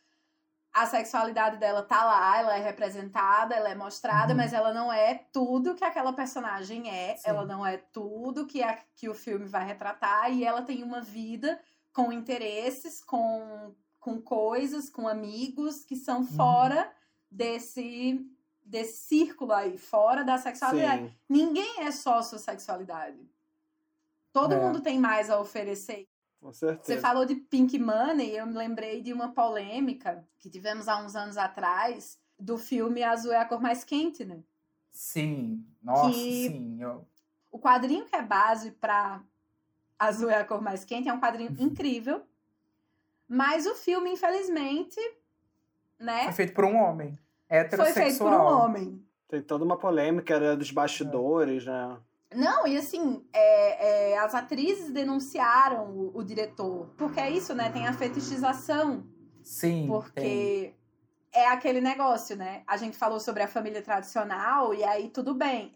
a sexualidade dela tá lá, ela é representada, ela é mostrada, Uhum. mas ela não é tudo que aquela personagem é, Sim. ela não é tudo que, a, que o filme vai retratar, e ela tem uma vida com interesses, com, com coisas, com amigos que são Uhum. fora desse, desse círculo aí, fora da sexualidade. Sim. Ninguém é só sua sexualidade. Todo É. mundo tem mais a oferecer. Com Você certeza. falou de Pink Money, eu me lembrei de uma polêmica que tivemos há uns anos atrás do filme Azul é a cor mais quente, né? Sim, nossa, Que- sim. Eu... O quadrinho que é base para Azul é a cor mais quente é um quadrinho Uhum. incrível, mas o filme, infelizmente, né, Foi feito por um homem. Foi Heterossexual. feito por um homem. Tem toda uma polêmica, era dos bastidores, né? Não, e assim, é, é, as atrizes denunciaram o, o diretor. Porque é isso, né? Tem a fetichização. Sim, tem. Porque é aquele negócio, né? A gente falou sobre a família tradicional, e aí tudo bem.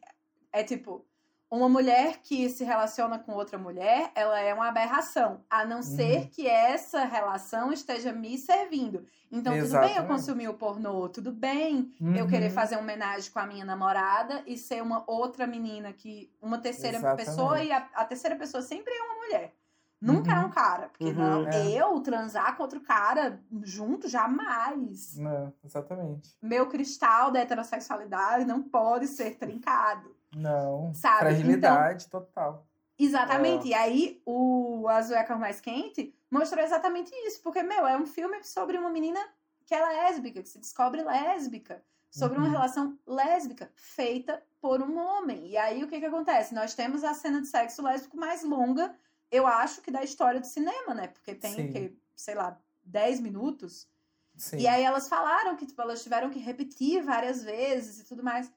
É tipo, uma mulher que se relaciona com outra mulher, ela é uma aberração. A não ser que essa relação esteja me servindo. Então, tudo bem eu Exatamente. consumir o pornô, tudo bem eu Uhum. querer fazer uma homenagem com a minha namorada e ser uma outra menina que. Uma terceira Exatamente. pessoa e a, a terceira pessoa sempre é uma mulher. Nunca é Uhum. um cara. Porque Uhum. não, É. eu transar com outro cara junto, jamais. Não, exatamente. Meu cristal da heterossexualidade não pode ser trincado. Não. Sabe? Fragilidade total. Exatamente. É. E aí, o Azul é a Cor Mais Quente mostrou exatamente isso. Porque, meu, é um filme sobre uma menina que é lésbica, que se descobre lésbica. Sobre uma Uhum. relação lésbica feita por um homem. E aí, o que que acontece? Nós temos a cena de sexo lésbico mais longa, eu acho que da história do cinema, né? Porque tem, que, sei lá, 10 minutos. Sim. E aí elas falaram que, tipo, elas tiveram que repetir várias vezes e tudo mais.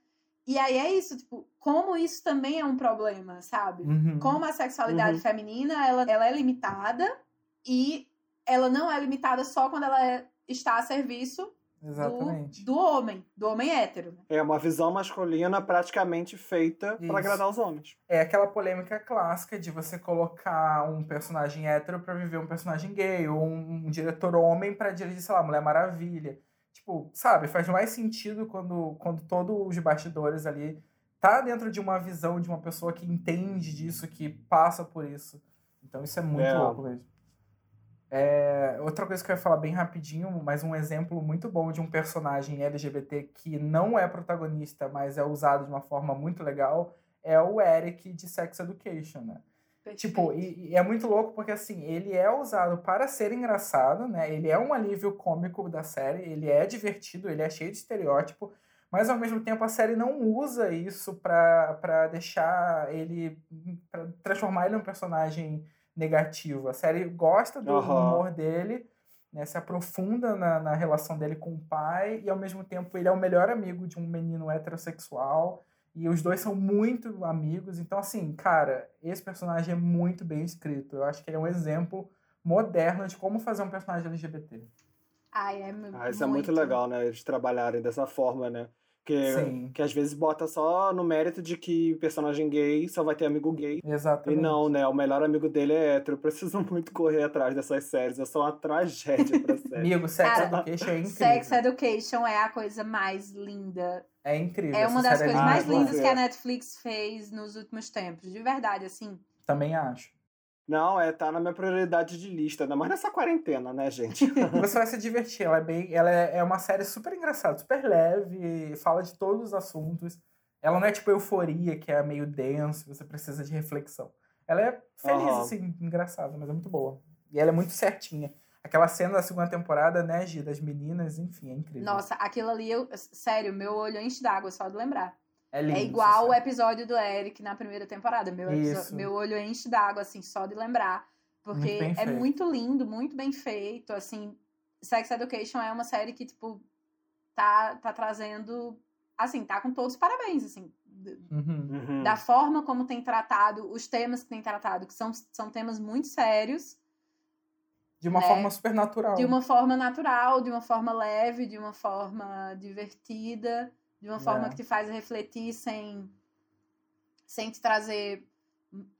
E aí é isso, tipo, como isso também é um problema, sabe? Uhum. Como a sexualidade Uhum. feminina, ela, ela é limitada e ela não é limitada só quando ela é- está a serviço Exatamente. do, do homem, do homem hétero. né? É uma visão masculina praticamente feita para agradar os homens. É aquela polêmica clássica de você colocar um personagem hétero pra viver um personagem gay, ou um, um diretor homem pra dirigir, sei lá, Mulher Maravilha. Tipo, sabe, faz mais sentido quando, quando todos os bastidores ali tá dentro de uma visão de uma pessoa que entende disso, que passa por isso. Então isso é muito É. louco mesmo. É, outra coisa que eu ia falar bem rapidinho, mas um exemplo muito bom de um personagem LGBT que não é protagonista, mas é usado de uma forma muito legal, é o Eric de Sex Education, né? Tipo, e, e é muito louco porque assim, ele é usado para ser engraçado, né? Ele é um alívio cômico da série, ele é divertido, ele é cheio de estereótipo, mas ao mesmo tempo a série não usa isso pra deixar ele. pra transformar ele num personagem negativo. A série gosta do Aham. humor dele, né? Se aprofunda na, na relação dele com o pai, e ao mesmo tempo ele é o melhor amigo de um menino heterossexual. E os dois são muito amigos. Então, assim, cara, esse personagem é muito bem escrito. Eu acho que ele é um exemplo moderno de como fazer um personagem LGBT. Ai, é mu- Ah, isso é muito legal, né? Eles trabalharem dessa forma, né? Que, Sim. que às vezes bota só no mérito de que personagem gay só vai ter amigo gay. E Exatamente. não, né? O melhor amigo dele é hétero. Eu preciso muito correr atrás dessas séries. Eu sou uma tragédia pra série. Amigo, Sex Cara, Education é incrível. Sex Education é a coisa mais linda. É incrível. É uma das série coisas mais lindas que a Netflix fez nos últimos tempos. De verdade, assim. Também acho. Não, é, tá na minha prioridade de lista. Ainda mais nessa quarentena, né, gente? Você vai se divertir. Ela é bem. Ela é, é uma série super engraçada, super leve, fala de todos os assuntos. Ela não é tipo euforia, que é meio denso, você precisa de reflexão. Ela é feliz, Aham. assim, engraçada, mas é muito boa. E ela é muito certinha. Aquela cena da segunda temporada, né, Gi, das meninas, enfim, é incrível. Nossa, aquilo ali, eu, sério, meu olho enche d'água só de lembrar. É, lindo, É igual o episódio do Eric na primeira temporada. Meu, Isso. meu olho enche d'água, assim, só de lembrar. Porque Muito é feito. muito lindo, muito bem feito. Assim, Sex Education é uma série que, tipo, tá, tá trazendo. Assim, tá com todos os parabéns, assim. Uhum. Uhum. da forma como tem tratado, os temas que tem tratado, que são, são temas muito sérios, De uma né? forma super natural. de uma forma natural, de uma forma leve, de uma forma divertida, de uma forma É. que te faz refletir sem, sem te trazer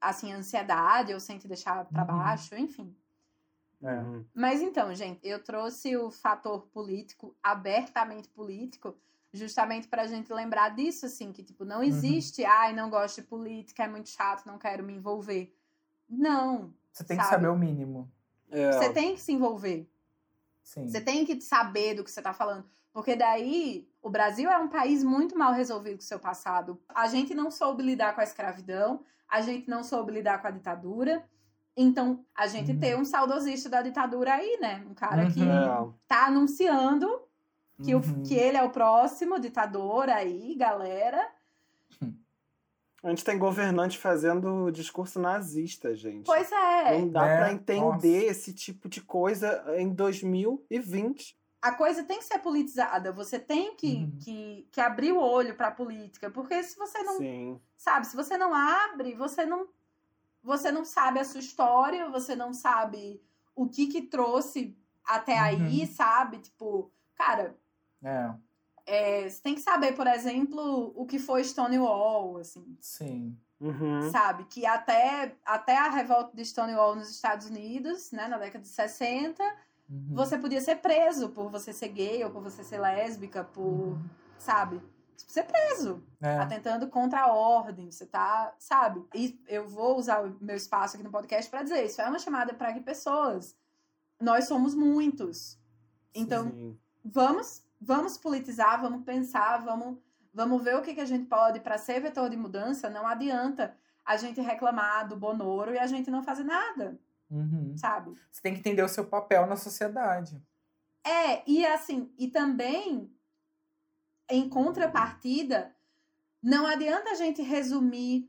assim ansiedade ou sem te deixar pra Uhum. baixo, enfim. É. Uhum. Mas então, gente, eu trouxe o fator político, abertamente político, justamente pra gente lembrar disso, assim, que, tipo, não existe, ai, não gosto de política, é muito chato, não quero me envolver. Não. Você tem que sabe? saber o mínimo. É, Você tem que se envolver. Sim. Você tem que saber do que você tá falando. Porque daí, o Brasil é um país muito mal resolvido com o seu passado. A gente não soube lidar com a escravidão, a gente não soube lidar com a ditadura. Então, a gente Uhum. tem um saudosista da ditadura aí, né? Um cara que Uhum. é. tá anunciando que, Uhum. o, que ele é o próximo ditador aí, galera. A gente tem governante fazendo discurso nazista, gente. Pois é. Não dá Né? pra entender esse tipo de coisa em 2020. A coisa tem que ser politizada. Você tem que, Uhum. que, que abrir o olho pra política. Porque se você não Sim. sabe, se você não abre, você não você não sabe a sua história, você não sabe o que que trouxe até aí, sabe? Tipo, cara, É, é, você tem que saber, por exemplo, o que foi Stonewall, assim, sim. Uhum. sabe? Que até, até a revolta de Stonewall nos Estados Unidos, né, na década de 60, Uhum. você podia ser preso por você ser gay ou por você ser lésbica, por, sabe? Tipo, ser preso. É. atentando contra a ordem, você tá, sabe? E eu vou usar o meu espaço aqui no podcast pra dizer, isso é uma chamada para que pessoas. Nós somos muitos. Então, Sim. vamos, vamos politizar, vamos pensar, vamos, vamos ver o que, que a gente pode para ser vetor de mudança. Não adianta a gente reclamar do Bonoro e a gente não fazer nada, Uhum. sabe? Você tem que entender o seu papel na sociedade. É, e assim, e também, em contrapartida, não adianta a gente resumir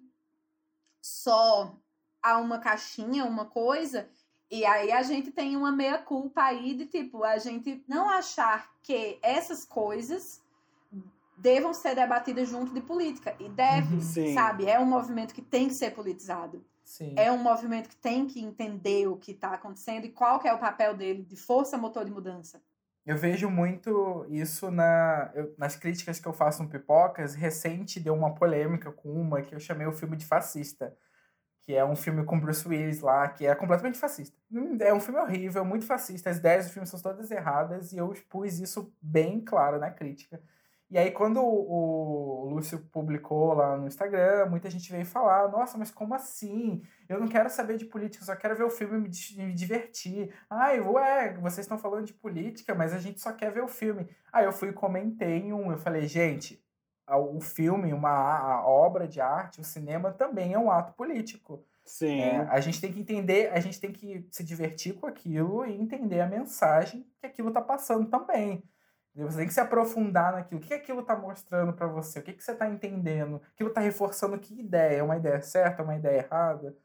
só a uma caixinha, uma coisa, e aí a gente tem uma meia-culpa aí de tipo, a gente não achar que essas coisas devam ser debatidas junto de política. E deve, Uhum. Sim. sabe? É um movimento que tem que ser politizado Sim. é um movimento que tem que entender o que está acontecendo e qual que é o papel dele de força motor de mudança. Eu vejo muito isso na, eu- nas críticas que eu faço no Pipocas. Recente deu uma polêmica com uma que eu chamei o filme de fascista. Que é um filme com Bruce Willis lá, que é completamente fascista. Hum, É um filme horrível, muito fascista. As ideias do filme são todas erradas e eu expus isso bem claro na crítica. E aí, quando o, Lúcio publicou lá no Instagram, muita gente veio falar: Nossa, mas como assim? Eu não quero saber de política, eu só quero ver o filme e me, di- me divertir. Ai, ué, vocês estão falando de política, mas a gente só quer ver o filme. Aí eu fui e comentei um, eu falei, gente, o filme, uma obra de arte, o cinema também é um ato político. Sim. É, a gente tem que entender, a gente tem que se divertir com aquilo e entender a mensagem que aquilo tá passando também. Você tem que se aprofundar naquilo. O que aquilo tá mostrando para você? O que, que você tá entendendo? Aquilo tá reforçando que ideia? É uma ideia certa? É uma ideia errada?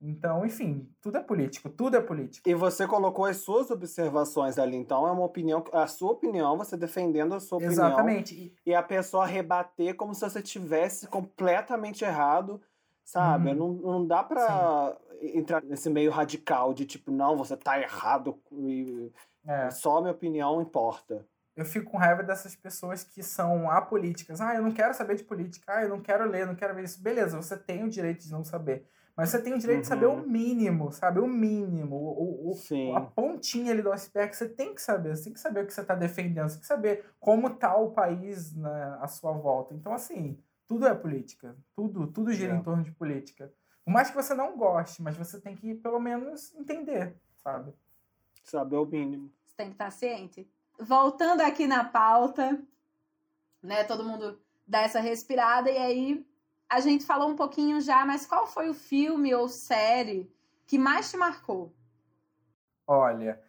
Então, enfim, tudo é político, tudo é político. E você colocou as suas observações ali, então é uma opinião, a sua opinião, você defendendo a sua opinião. Exatamente. E- a pessoa rebater como se você tivesse completamente errado, sabe? Uhum. Não, não dá pra entrar nesse meio radical de tipo, não, você tá errado e é. só a minha opinião importa. Eu fico com raiva dessas pessoas que são apolíticas. Ah, eu não quero saber de política. Ah, eu não quero ler, não quero ver isso. Beleza, você tem o direito de não saber. Mas você tem o direito de saber o Uhum. mínimo, sabe? O mínimo. O, o, Sim. a pontinha ali do iceberg, você tem que saber. Você tem que saber o que você está defendendo. Você tem que saber como está o país né, à sua volta. Então, assim, tudo é política. Tudo, tudo gira É. em torno de política. Por mais que você não goste, mas você tem que, pelo menos, entender, sabe? Saber o mínimo. Você tem que estar ciente. Voltando aqui na pauta, né? Todo mundo dá essa respirada e aí a gente falou um pouquinho já, mas qual foi o filme ou série que mais te marcou? Olha,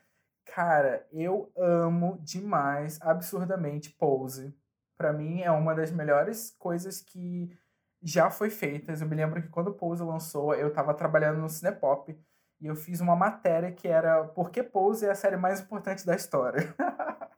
cara, eu amo demais, absurdamente, Pose. Pra mim é uma das melhores coisas que já foi feitas. Eu me lembro que quando Pose lançou, eu tava trabalhando no Cinepop e eu fiz uma matéria que era Por que Pose é a série mais importante da história?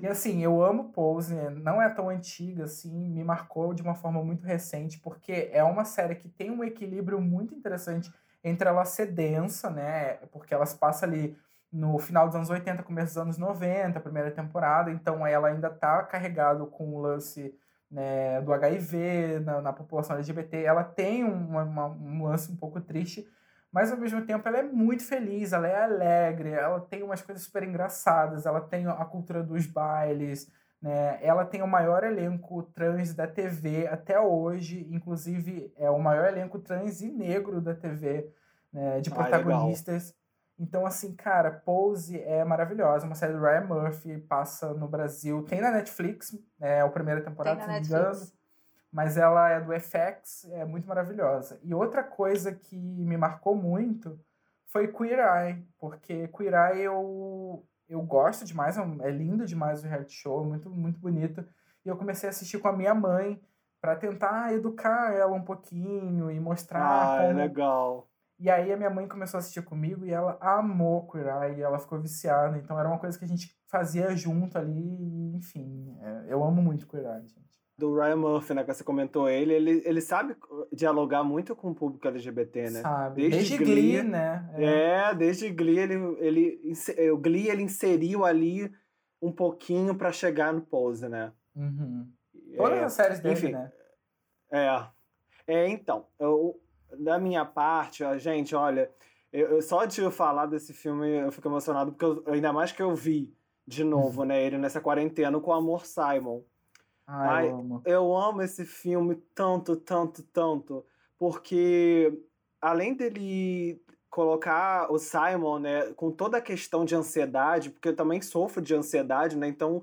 E assim, eu amo Pose, não é tão antiga assim, me marcou de uma forma muito recente, porque é uma série que tem um equilíbrio muito interessante entre ela ser densa, né? Porque ela se passa ali no final dos anos 80, começo dos anos 90, a primeira temporada, então ela ainda tá carregado com o lance né, do HIV na, na, população LGBT. Ela tem uma, uma, um lance um pouco triste, mas ao mesmo tempo ela é muito feliz, ela é alegre, ela tem umas coisas super engraçadas, ela tem a cultura dos bailes, né? Ela tem o maior elenco trans da TV até hoje, inclusive é o maior elenco trans e negro da TV, né, de protagonistas. então, assim, cara, Pose é maravilhosa. Uma série do Ryan Murphy, passa no Brasil. Tem na Netflix, é a primeira temporada, tem na Netflix mas ela é do FX, é muito maravilhosa. E outra coisa que me marcou muito foi Queer Eye, porque Queer Eye eu, eu gosto demais, é, é lindo demais o reality show, muito, muito bonito. E eu comecei a assistir com a minha mãe para tentar educar ela um pouquinho e mostrar ah, é como... é legal. E aí a minha mãe começou a assistir comigo e ela amou Queer Eye, e ela ficou viciada. Então era uma coisa que a gente fazia junto ali, enfim, é, eu amo muito Queer Eye, gente do Ryan Murphy, né, que você comentou ele, ele, ele sabe dialogar muito com o público LGBT, né? Sabe. Desde, desde Glee, Glee, né? É. é. desde Glee ele, ele o Glee ele inseriu ali um pouquinho para chegar no Pose, né? Uhum. Todas é, as séries dele, enfim, né? É. É, então, eu, da minha parte, ó, gente, olha, eu, só de eu falar desse filme eu fico emocionado porque eu, ainda mais que eu vi de novo, uhum. né, ele nessa quarentena com o Amor Simon. Eu, amo. eu amo esse filme tanto, tanto, tanto, porque além dele colocar o Simon, né, com toda a questão de ansiedade, porque eu também sofro de ansiedade, né? Então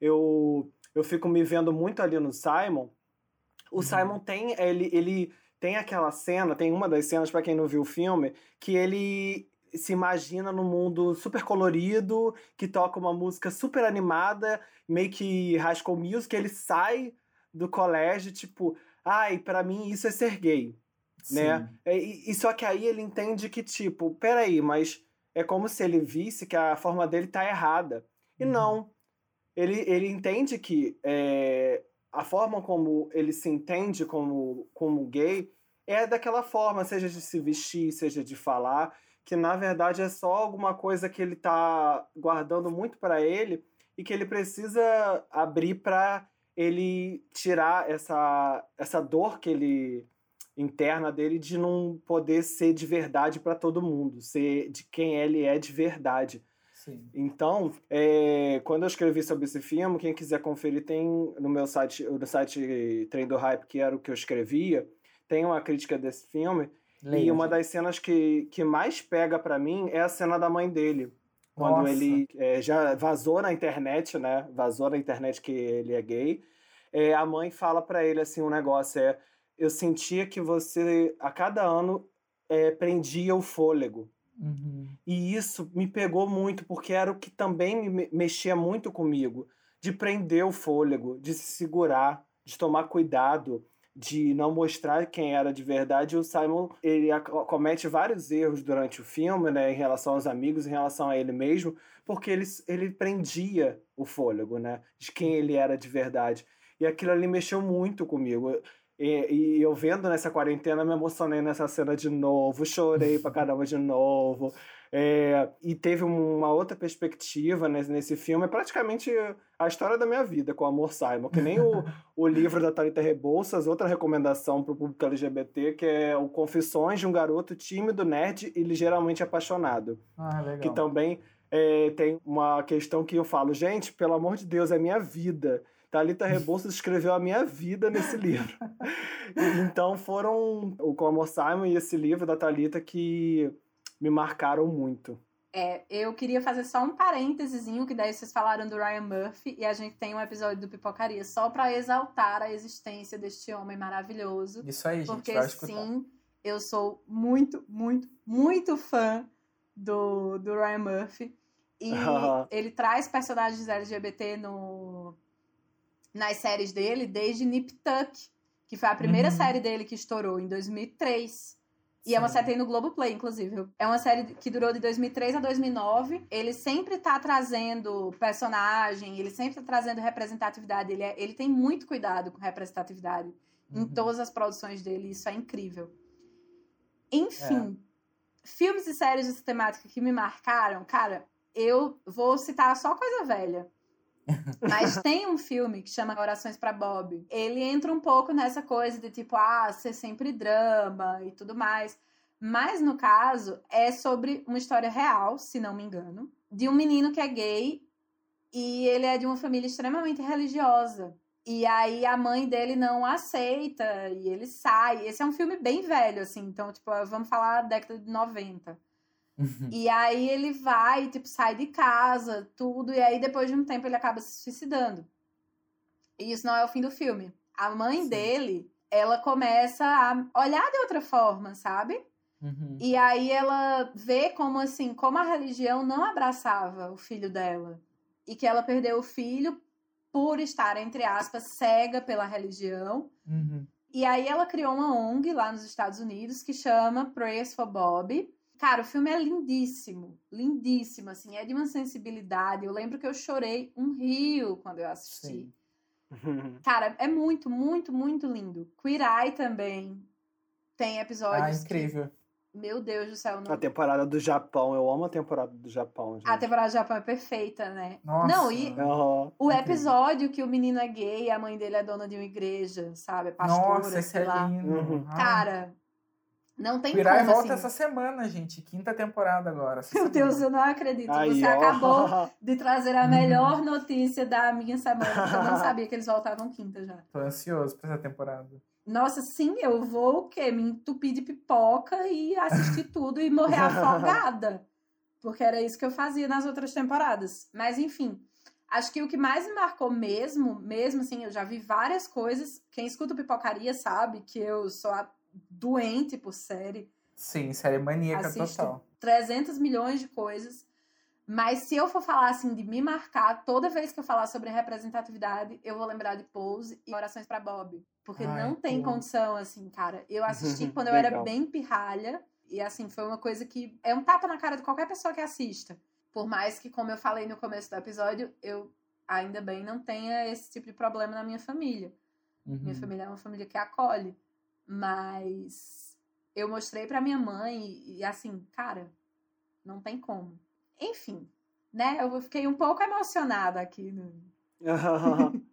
eu eu fico me vendo muito ali no Simon. O uhum. Simon tem ele ele tem aquela cena, tem uma das cenas para quem não viu o filme, que ele se imagina num mundo super colorido, que toca uma música super animada, meio que High School Music, ele sai do colégio, tipo, ai, para mim isso é ser gay, Sim. né? E, e, só que aí ele entende que, tipo, peraí, mas é como se ele visse que a forma dele tá errada. E uhum. não. Ele, ele entende que é, a forma como ele se entende como, como gay é daquela forma, seja de se vestir, seja de falar que na verdade é só alguma coisa que ele tá guardando muito para ele e que ele precisa abrir para ele tirar essa, essa dor que ele interna dele de não poder ser de verdade para todo mundo, ser de quem ele é de verdade. Sim. Então, é, quando eu escrevi sobre esse filme, quem quiser conferir tem no meu site, no site Trem do Hype, que era o que eu escrevia, tem uma crítica desse filme Leia, e uma das cenas que, que mais pega para mim é a cena da mãe dele. Quando Nossa. ele é, já vazou na internet, né? Vazou na internet que ele é gay. É, a mãe fala para ele assim um negócio é eu sentia que você a cada ano é, prendia o fôlego uhum. e isso me pegou muito porque era o que também me mexia muito comigo de prender o fôlego de se segurar de tomar cuidado de não mostrar quem era de verdade, o Simon ele comete vários erros durante o filme, né, em relação aos amigos, em relação a ele mesmo, porque ele, ele prendia o fôlego, né, de quem ele era de verdade. E aquilo ali mexeu muito comigo. E, e, eu vendo nessa quarentena, me emocionei nessa cena de novo, chorei pra caramba de novo. É, e teve uma outra perspectiva nesse, nesse filme, é praticamente a história da minha vida com o Amor Simon, que nem o, o livro da Thalita Rebouças, outra recomendação para o público LGBT, que é o Confissões de um Garoto Tímido, Nerd e Ligeiramente Apaixonado. Ah, legal. Que também é, tem uma questão que eu falo, gente, pelo amor de Deus, é minha vida. Thalita Rebouças escreveu a minha vida nesse livro. então foram o Amor Simon e esse livro da Thalita que me marcaram muito. É, eu queria fazer só um parênteses, que daí vocês falaram do Ryan Murphy e a gente tem um episódio do Pipocaria só para exaltar a existência deste homem maravilhoso. Isso aí, gente. Porque vai sim, eu sou muito, muito, muito fã do, do Ryan Murphy. E ele traz personagens LGBT no, nas séries dele desde Nip Tuck, que foi a primeira uhum. série dele que estourou em 2003. E é uma Sim. série que tem no Globoplay, inclusive. É uma série que durou de 2003 a 2009. Ele sempre tá trazendo personagem, ele sempre tá trazendo representatividade. Ele, é- ele tem muito cuidado com representatividade em Uhum. todas as produções dele. Isso é incrível. Enfim, filmes e séries dessa temática que me marcaram, cara, eu vou citar só coisa velha. Mas tem um filme que chama Orações pra Bob. Ele entra um pouco nessa coisa de tipo, ah, ser sempre drama e tudo mais. Mas no caso, é sobre uma história real, se não me engano, de um menino que é gay e ele é de uma família extremamente religiosa. E aí a mãe dele não aceita e ele sai. Esse é um filme bem velho, assim. Então, tipo, vamos falar da década de 90. Uhum. E aí ele vai, tipo, sai de casa, tudo, e aí depois de um tempo ele acaba se suicidando. E isso não é o fim do filme. A mãe Sim. dele, ela começa a olhar de outra forma, sabe? Uhum. E aí ela vê como assim, como a religião não abraçava o filho dela. E que ela perdeu o filho por estar, entre aspas, cega pela religião. Uhum. E aí ela criou uma ONG lá nos Estados Unidos que chama Prayers for Bob. Cara, o filme é lindíssimo, lindíssimo, assim, é de uma sensibilidade. Eu lembro que eu chorei um rio quando eu assisti. Sim. Cara, é muito, muito, muito lindo. Queer Eye também tem Ah, episódios. que- incrível. Meu Deus do céu, não... A temporada do Japão, eu amo a temporada do Japão, gente. a temporada do Japão é perfeita, né? Nossa. Não, e Aham. o episódio que o menino é gay e a mãe dele é dona de uma igreja, sabe? É pastora, Nossa, esse sei é lá. lindo. Uhum. Ai. Cara, não tem Pirai como, volta assim. essa semana, gente. Quinta temporada agora. Meu Deus, eu não acredito. Aí, Você ó. acabou de trazer a Uhum. melhor notícia da minha semana, porque eu não sabia que eles voltavam quinta já. Tô ansioso pra essa temporada. Nossa, sim, eu vou o quê? Me entupir de pipoca e assistir tudo e morrer afogada. Porque era isso que eu fazia nas outras temporadas. Mas enfim, acho que o que mais me marcou mesmo, mesmo assim, eu já vi várias coisas. Quem escuta pipocaria sabe que eu sou a doente por série. Sim, série maníaca Assisto total. 300 milhões de coisas. Mas se eu for falar assim de me marcar, toda vez que eu falar sobre representatividade, eu vou lembrar de Pose e Orações pra Bob. Porque Ai, não tem tudo. condição, assim, cara. Eu assisti quando eu era bem pirralha. E assim, foi uma coisa que é um tapa na cara de qualquer pessoa que assista. Por mais que, como eu falei no começo do episódio, eu ainda bem não tenha esse tipo de problema na minha família. Minha Uhum. família é uma família que acolhe. Mas eu mostrei pra minha mãe e, assim, cara, não tem como. Enfim, né? Eu fiquei um pouco emocionada aqui. No...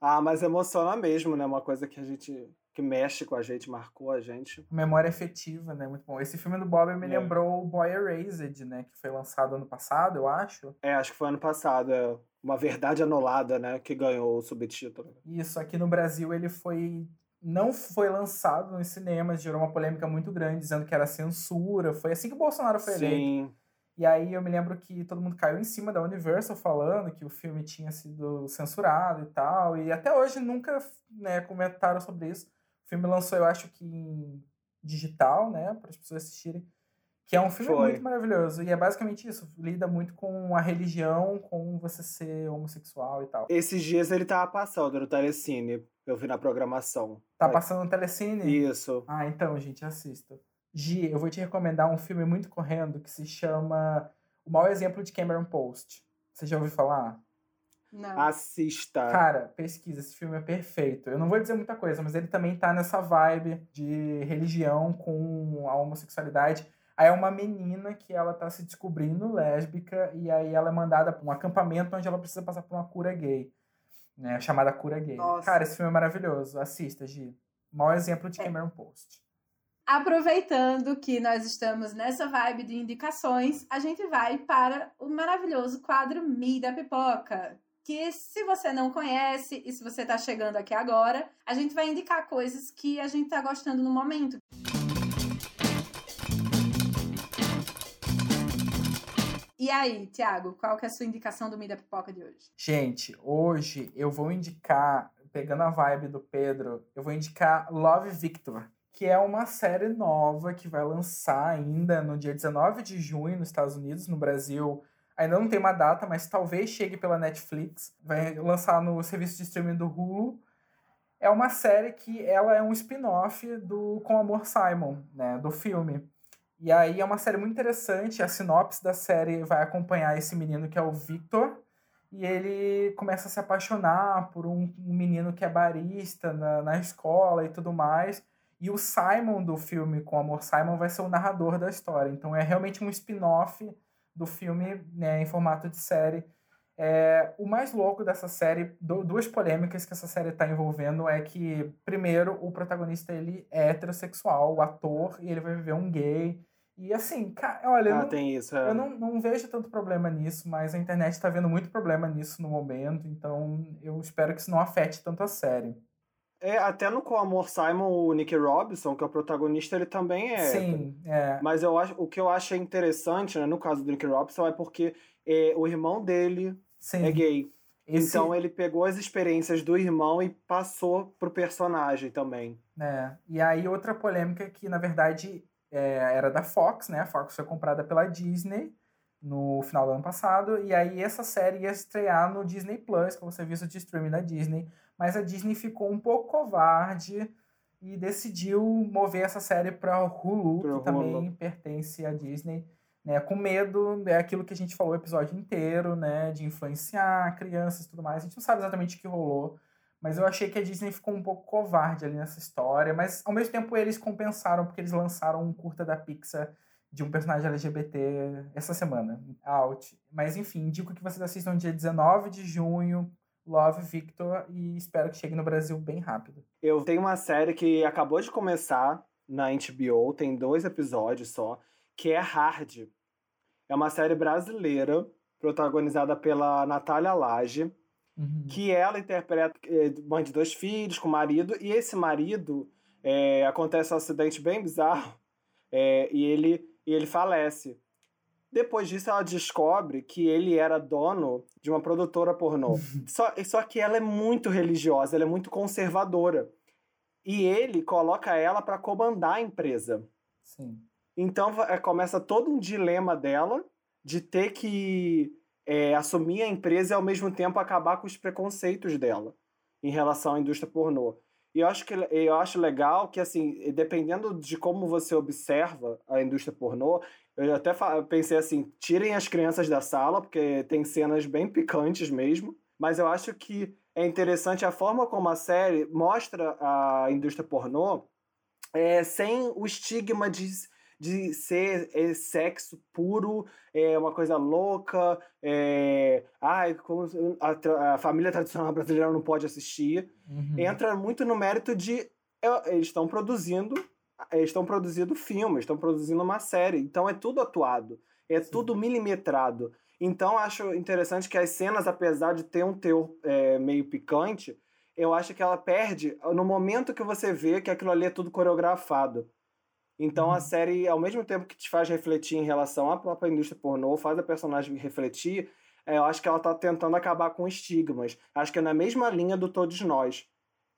ah, mas emociona mesmo, né? Uma coisa que a gente. que mexe com a gente, marcou a gente. Memória efetiva, né? Muito bom. Esse filme do Bob me É. lembrou o Boy Erased, né? Que foi lançado ano passado, eu acho. É, acho que foi ano passado, é Uma Verdade Anulada, né? Que ganhou o subtítulo. Isso, aqui no Brasil ele foi. Não foi lançado nos cinemas, gerou uma polêmica muito grande, dizendo que era censura. Foi assim que o Bolsonaro foi eleito. Sim. E aí eu me lembro que todo mundo caiu em cima da Universal falando que o filme tinha sido censurado e tal. E até hoje nunca né, comentaram sobre isso. O filme lançou, eu acho que em digital, né? Para as pessoas assistirem. Que é um filme Foi. muito maravilhoso. E é basicamente isso. Lida muito com a religião, com você ser homossexual e tal. Esses dias ele tava passando no Telecine. Eu vi na programação. Tá passando no Telecine? Isso. Ah, então, gente, assista. Gi, eu vou te recomendar um filme muito correndo que se chama O Mau Exemplo de Cameron Post. Você já ouviu falar? Não. Assista. Cara, pesquisa, esse filme é perfeito. Eu não vou dizer muita coisa, mas ele também tá nessa vibe de religião com a homossexualidade. Aí é uma menina que ela tá se descobrindo lésbica e aí ela é mandada pra um acampamento onde ela precisa passar por uma cura gay, né? Chamada cura gay. Nossa. Cara, esse filme é maravilhoso. Assista, Gi. Mau exemplo de É. Cameron Post. Aproveitando que nós estamos nessa vibe de indicações, a gente vai para o maravilhoso quadro Mi da Pipoca. Que se você não conhece e se você tá chegando aqui agora, a gente vai indicar coisas que a gente tá gostando no momento. E aí, Thiago, qual que é a sua indicação do Mi da Pipoca de hoje? Gente, hoje eu vou indicar, pegando a vibe do Pedro, eu vou indicar Love Victor, que é uma série nova que vai lançar ainda no dia 19 de junho nos Estados Unidos, no Brasil. Ainda não tem uma data, mas talvez chegue pela Netflix. Vai lançar no serviço de streaming do Hulu. é uma série que ela é um spin-off do Com Amor Simon, né, do filme. E aí é uma série muito interessante, a sinopse da série vai acompanhar esse menino que é o Victor, e ele começa a se apaixonar por um, um menino que é barista na, na escola e tudo mais. E o Simon do filme Com Amor Simon vai ser o narrador da história. Então é realmente um spin-off do filme né, em formato de série. É, o mais louco dessa série, duas polêmicas que essa série está envolvendo é que, primeiro, o protagonista ele é heterossexual, o ator, e ele vai viver um gay. E assim, cara, olha, ah, eu, não, tem isso, é. eu não, não vejo tanto problema nisso, mas a internet está vendo muito problema nisso no momento, então eu espero que isso não afete tanto a série. É, até no Com Amor Simon, o Nick Robinson, que é o protagonista, ele também é. Sim, é. Mas eu acho, o que eu acho interessante, né, no caso do Nick Robinson, é porque é, o irmão dele Sim. é gay. Esse... Então ele pegou as experiências do irmão e passou pro personagem também. É. E aí outra polêmica que, na verdade, é, era da Fox, né? A Fox foi comprada pela Disney no final do ano passado. E aí essa série ia estrear no Disney Plus, que é o serviço de streaming da Disney. Mas a Disney ficou um pouco covarde e decidiu mover essa série para Hulu, Pro que também pertence à Disney. Né, com medo, é aquilo que a gente falou o episódio inteiro, né, de influenciar crianças e tudo mais. A gente não sabe exatamente o que rolou, mas eu achei que a Disney ficou um pouco covarde ali nessa história. Mas ao mesmo tempo eles compensaram porque eles lançaram um curta da Pixar de um personagem LGBT essa semana, out. Mas enfim, indico que vocês assistam dia 19 de junho, Love Victor, e espero que chegue no Brasil bem rápido. Eu tenho uma série que acabou de começar na HBO, tem dois episódios só, que é Hard. É uma série brasileira, protagonizada pela Natália Lage uhum. que ela interpreta é, mãe de dois filhos com marido, e esse marido é, acontece um acidente bem bizarro é, e, ele, e ele falece. Depois disso, ela descobre que ele era dono de uma produtora pornô. só, só que ela é muito religiosa, ela é muito conservadora. E ele coloca ela para comandar a empresa. Sim. Então começa todo um dilema dela de ter que é, assumir a empresa e ao mesmo tempo acabar com os preconceitos dela em relação à indústria pornô. E eu acho que eu acho legal que assim, dependendo de como você observa a indústria pornô, eu até pensei assim, tirem as crianças da sala, porque tem cenas bem picantes mesmo, mas eu acho que é interessante a forma como a série mostra a indústria pornô é, sem o estigma de de ser é, sexo puro, é uma coisa louca, é, ai, como a, a, família tradicional brasileira não pode assistir. Uhum. Entra muito no mérito de eles estão produzindo, eles estão produzindo filmes, estão produzindo uma série, então é tudo atuado, é Sim. tudo milimetrado. Então acho interessante que as cenas, apesar de ter um teor é, meio picante, eu acho que ela perde no momento que você vê que aquilo ali é tudo coreografado. Então uhum. a série, ao mesmo tempo que te faz refletir em relação à própria indústria pornô, faz a personagem refletir, é, eu acho que ela está tentando acabar com estigmas. Acho que é na mesma linha do Todos Nós.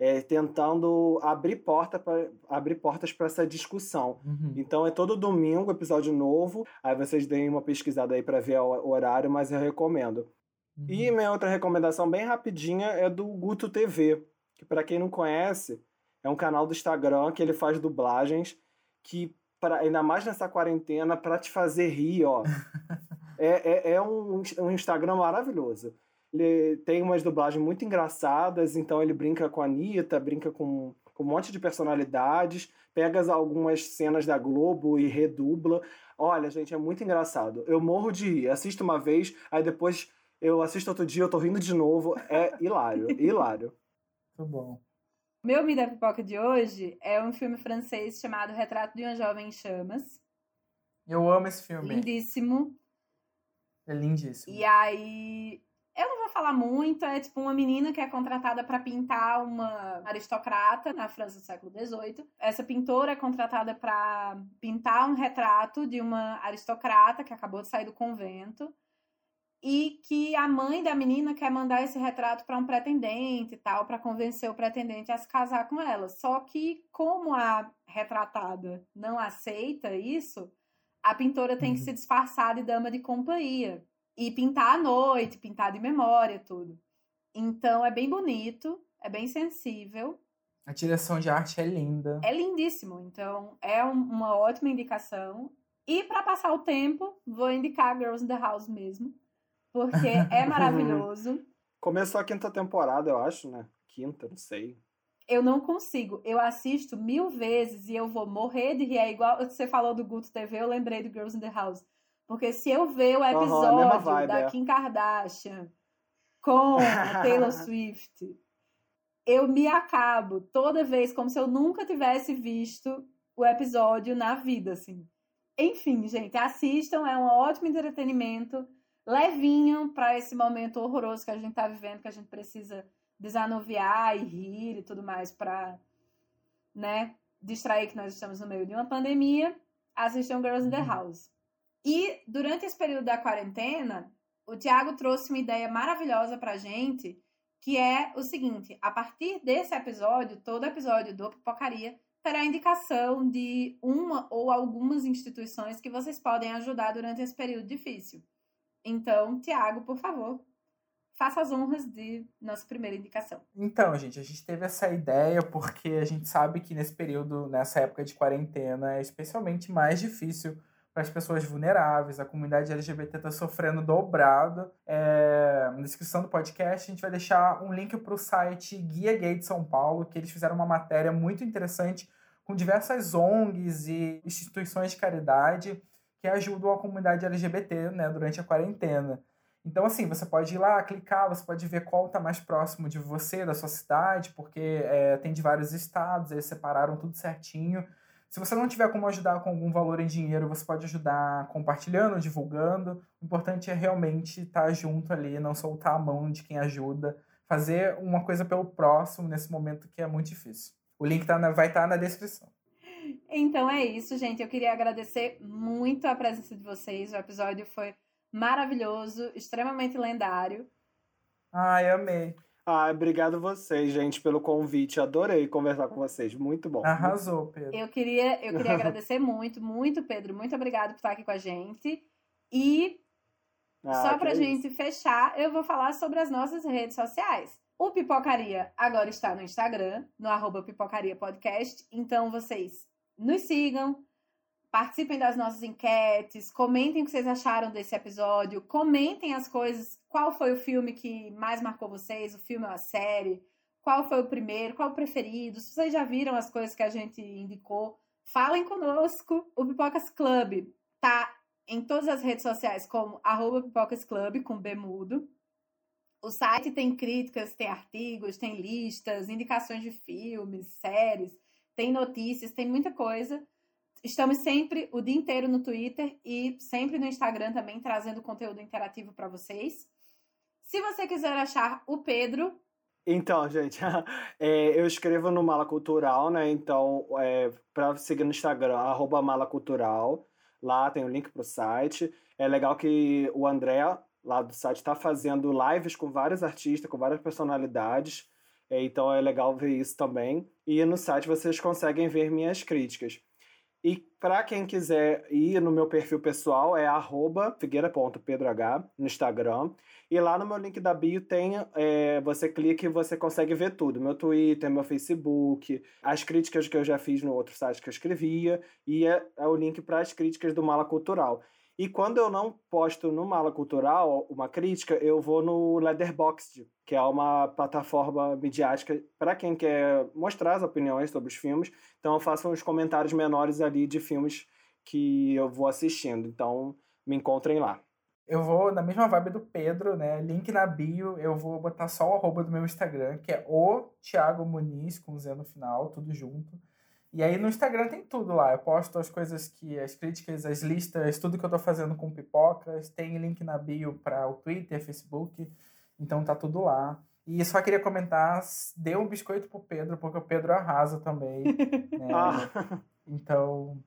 É, tentando abrir, porta pra, abrir portas para essa discussão. Uhum. Então é todo domingo episódio novo. Aí vocês deem uma pesquisada aí para ver o horário, mas eu recomendo. Uhum. E minha outra recomendação bem rapidinha é do Guto TV, que para quem não conhece, é um canal do Instagram que ele faz dublagens que, pra, ainda mais nessa quarentena, para te fazer rir, ó. é, é, é um, um Instagram maravilhoso. Ele tem umas dublagens muito engraçadas, então ele brinca com a Anitta, brinca com, com um monte de personalidades, pega algumas cenas da Globo e redubla. Olha, gente, é muito engraçado. Eu morro de rir. Assisto uma vez, aí depois eu assisto outro dia, eu tô rindo de novo. É hilário, hilário. Muito bom. Meu Me da Pipoca de hoje é um filme francês chamado Retrato de uma Jovem em Chamas. Eu amo esse filme. Lindíssimo. É lindíssimo. E aí. Eu não vou falar muito, é tipo uma menina que é contratada para pintar uma aristocrata na França do século XVIII. Essa pintora é contratada para pintar um retrato de uma aristocrata que acabou de sair do convento e que a mãe da menina quer mandar esse retrato para um pretendente e tal, para convencer o pretendente a se casar com ela. Só que, como a retratada não aceita isso, a pintora tem uhum. que se disfarçar de dama de companhia e pintar à noite, pintar de memória, tudo. Então é bem bonito, é bem sensível A direção de arte é linda. É lindíssimo, então é um, uma ótima indicação. E para passar o tempo, vou indicar Girls in the House mesmo, porque é maravilhoso. Começou a quinta temporada, eu acho, né? Quinta, não sei. Eu não consigo. Eu assisto mil vezes e eu vou morrer de rir. É igual você falou do Guto TV, eu lembrei do Girls in the House. Porque se eu ver o episódio uhum, vibe, da é. Kim Kardashian com a Taylor Swift, eu me acabo toda vez como se eu nunca tivesse visto o episódio na vida, assim. Enfim, gente, assistam, é um ótimo entretenimento, levinho para esse momento horroroso que a gente tá vivendo, que a gente precisa desanuviar e rir e tudo mais para, né, distrair que nós estamos no meio de uma pandemia. Assistam Girls in the House. E durante esse período da quarentena, o Tiago trouxe uma ideia maravilhosa pra gente, que é o seguinte: a partir desse episódio, todo episódio do Pipocaria terá indicação de uma ou algumas instituições que vocês podem ajudar durante esse período difícil. Então, Tiago, por favor, faça as honras de nossa primeira indicação. Então, gente, a gente teve essa ideia porque a gente sabe que nesse período, nessa época de quarentena, é especialmente mais difícil para as pessoas vulneráveis. A comunidade LGBT está sofrendo dobrado. É, na descrição do podcast, a gente vai deixar um link para o site Guia Gay de São Paulo, que eles fizeram uma matéria muito interessante com diversas ONGs e instituições de caridade que ajudam a comunidade LGBT né, durante a quarentena. Então, assim, você pode ir lá, clicar, você pode ver qual está mais próximo de você, da sua cidade, porque é, tem de vários estados, eles separaram tudo certinho. Se você não tiver como ajudar com algum valor em dinheiro, você pode ajudar compartilhando, divulgando. O importante é realmente estar junto ali, não soltar a mão de quem ajuda, fazer uma coisa pelo próximo nesse momento que é muito difícil. O link tá na, vai estar tá na descrição. Então é isso, gente. Eu queria agradecer muito a presença de vocês. O episódio foi maravilhoso, extremamente lendário. Ai, amei. Ah, obrigado vocês, gente, pelo convite. Adorei conversar com vocês. Muito bom. Arrasou, Pedro. Eu queria, eu queria agradecer muito, muito, Pedro. Muito obrigado por estar aqui com a gente. E Ah, só pra é gente fechar, eu vou falar sobre as nossas redes sociais. O Pipocaria agora está no Instagram, no arroba Pipocaria Podcast. Então vocês nos sigam, participem das nossas enquetes, comentem o que vocês acharam desse episódio, comentem as coisas, qual foi o filme que mais marcou vocês, o filme ou a série, qual foi o primeiro, qual o preferido, se vocês já viram as coisas que a gente indicou, falem conosco. O Pipocas Club tá em todas as redes sociais como arroba Pipocas Club, com B mudo. O site tem críticas, tem artigos, tem listas, indicações de filmes, séries, tem notícias, tem muita coisa. Estamos sempre o dia inteiro no Twitter e sempre no Instagram também trazendo conteúdo interativo para vocês. Se você quiser achar o Pedro, Então, gente, é, eu escrevo no Mala Cultural, né? Então, é, para seguir no Instagram, Mala Cultural. Lá tem o link pro site. É legal que o André, lá do site, está fazendo lives com vários artistas, com várias personalidades. É, então é legal ver isso também. E no site vocês conseguem ver minhas críticas. E para quem quiser ir no meu perfil pessoal, é figueira.pedroh no Instagram. E lá no meu link da bio tem, é, você clica e você consegue ver tudo. Meu Twitter, meu Facebook, as críticas que eu já fiz no outro site que eu escrevia, e é, é o link para as críticas do Mala Cultural. E quando eu não posto no Mala Cultural uma crítica, eu vou no Letterboxd, que é uma plataforma midiática para quem quer mostrar as opiniões sobre os filmes. Então eu faço uns comentários menores ali de filmes que eu vou assistindo. Então me encontrem lá. Eu vou na mesma vibe do Pedro, né? Link na bio, eu vou botar só o arroba do meu Instagram, que é o Thiago Muniz, com Z no final, tudo junto. E aí no Instagram tem tudo lá. Eu posto as coisas que, as críticas, as listas, tudo que eu tô fazendo com pipocas. Tem link na bio para o Twitter, Facebook. Então tá tudo lá. E só queria comentar, dê um biscoito pro Pedro, porque o Pedro arrasa também. né? Ah, Então,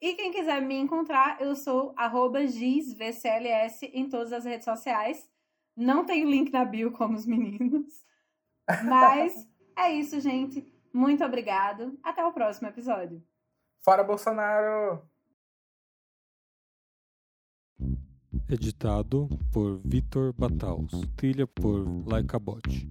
E quem quiser me encontrar, eu sou arroba GizVCLS em todas as redes sociais. Não tenho link na bio como os meninos. Mas é isso, gente. Muito obrigado. Até o próximo episódio. fora Bolsonaro! Editado por Vitor Bataus. Trilha por Laika Bot.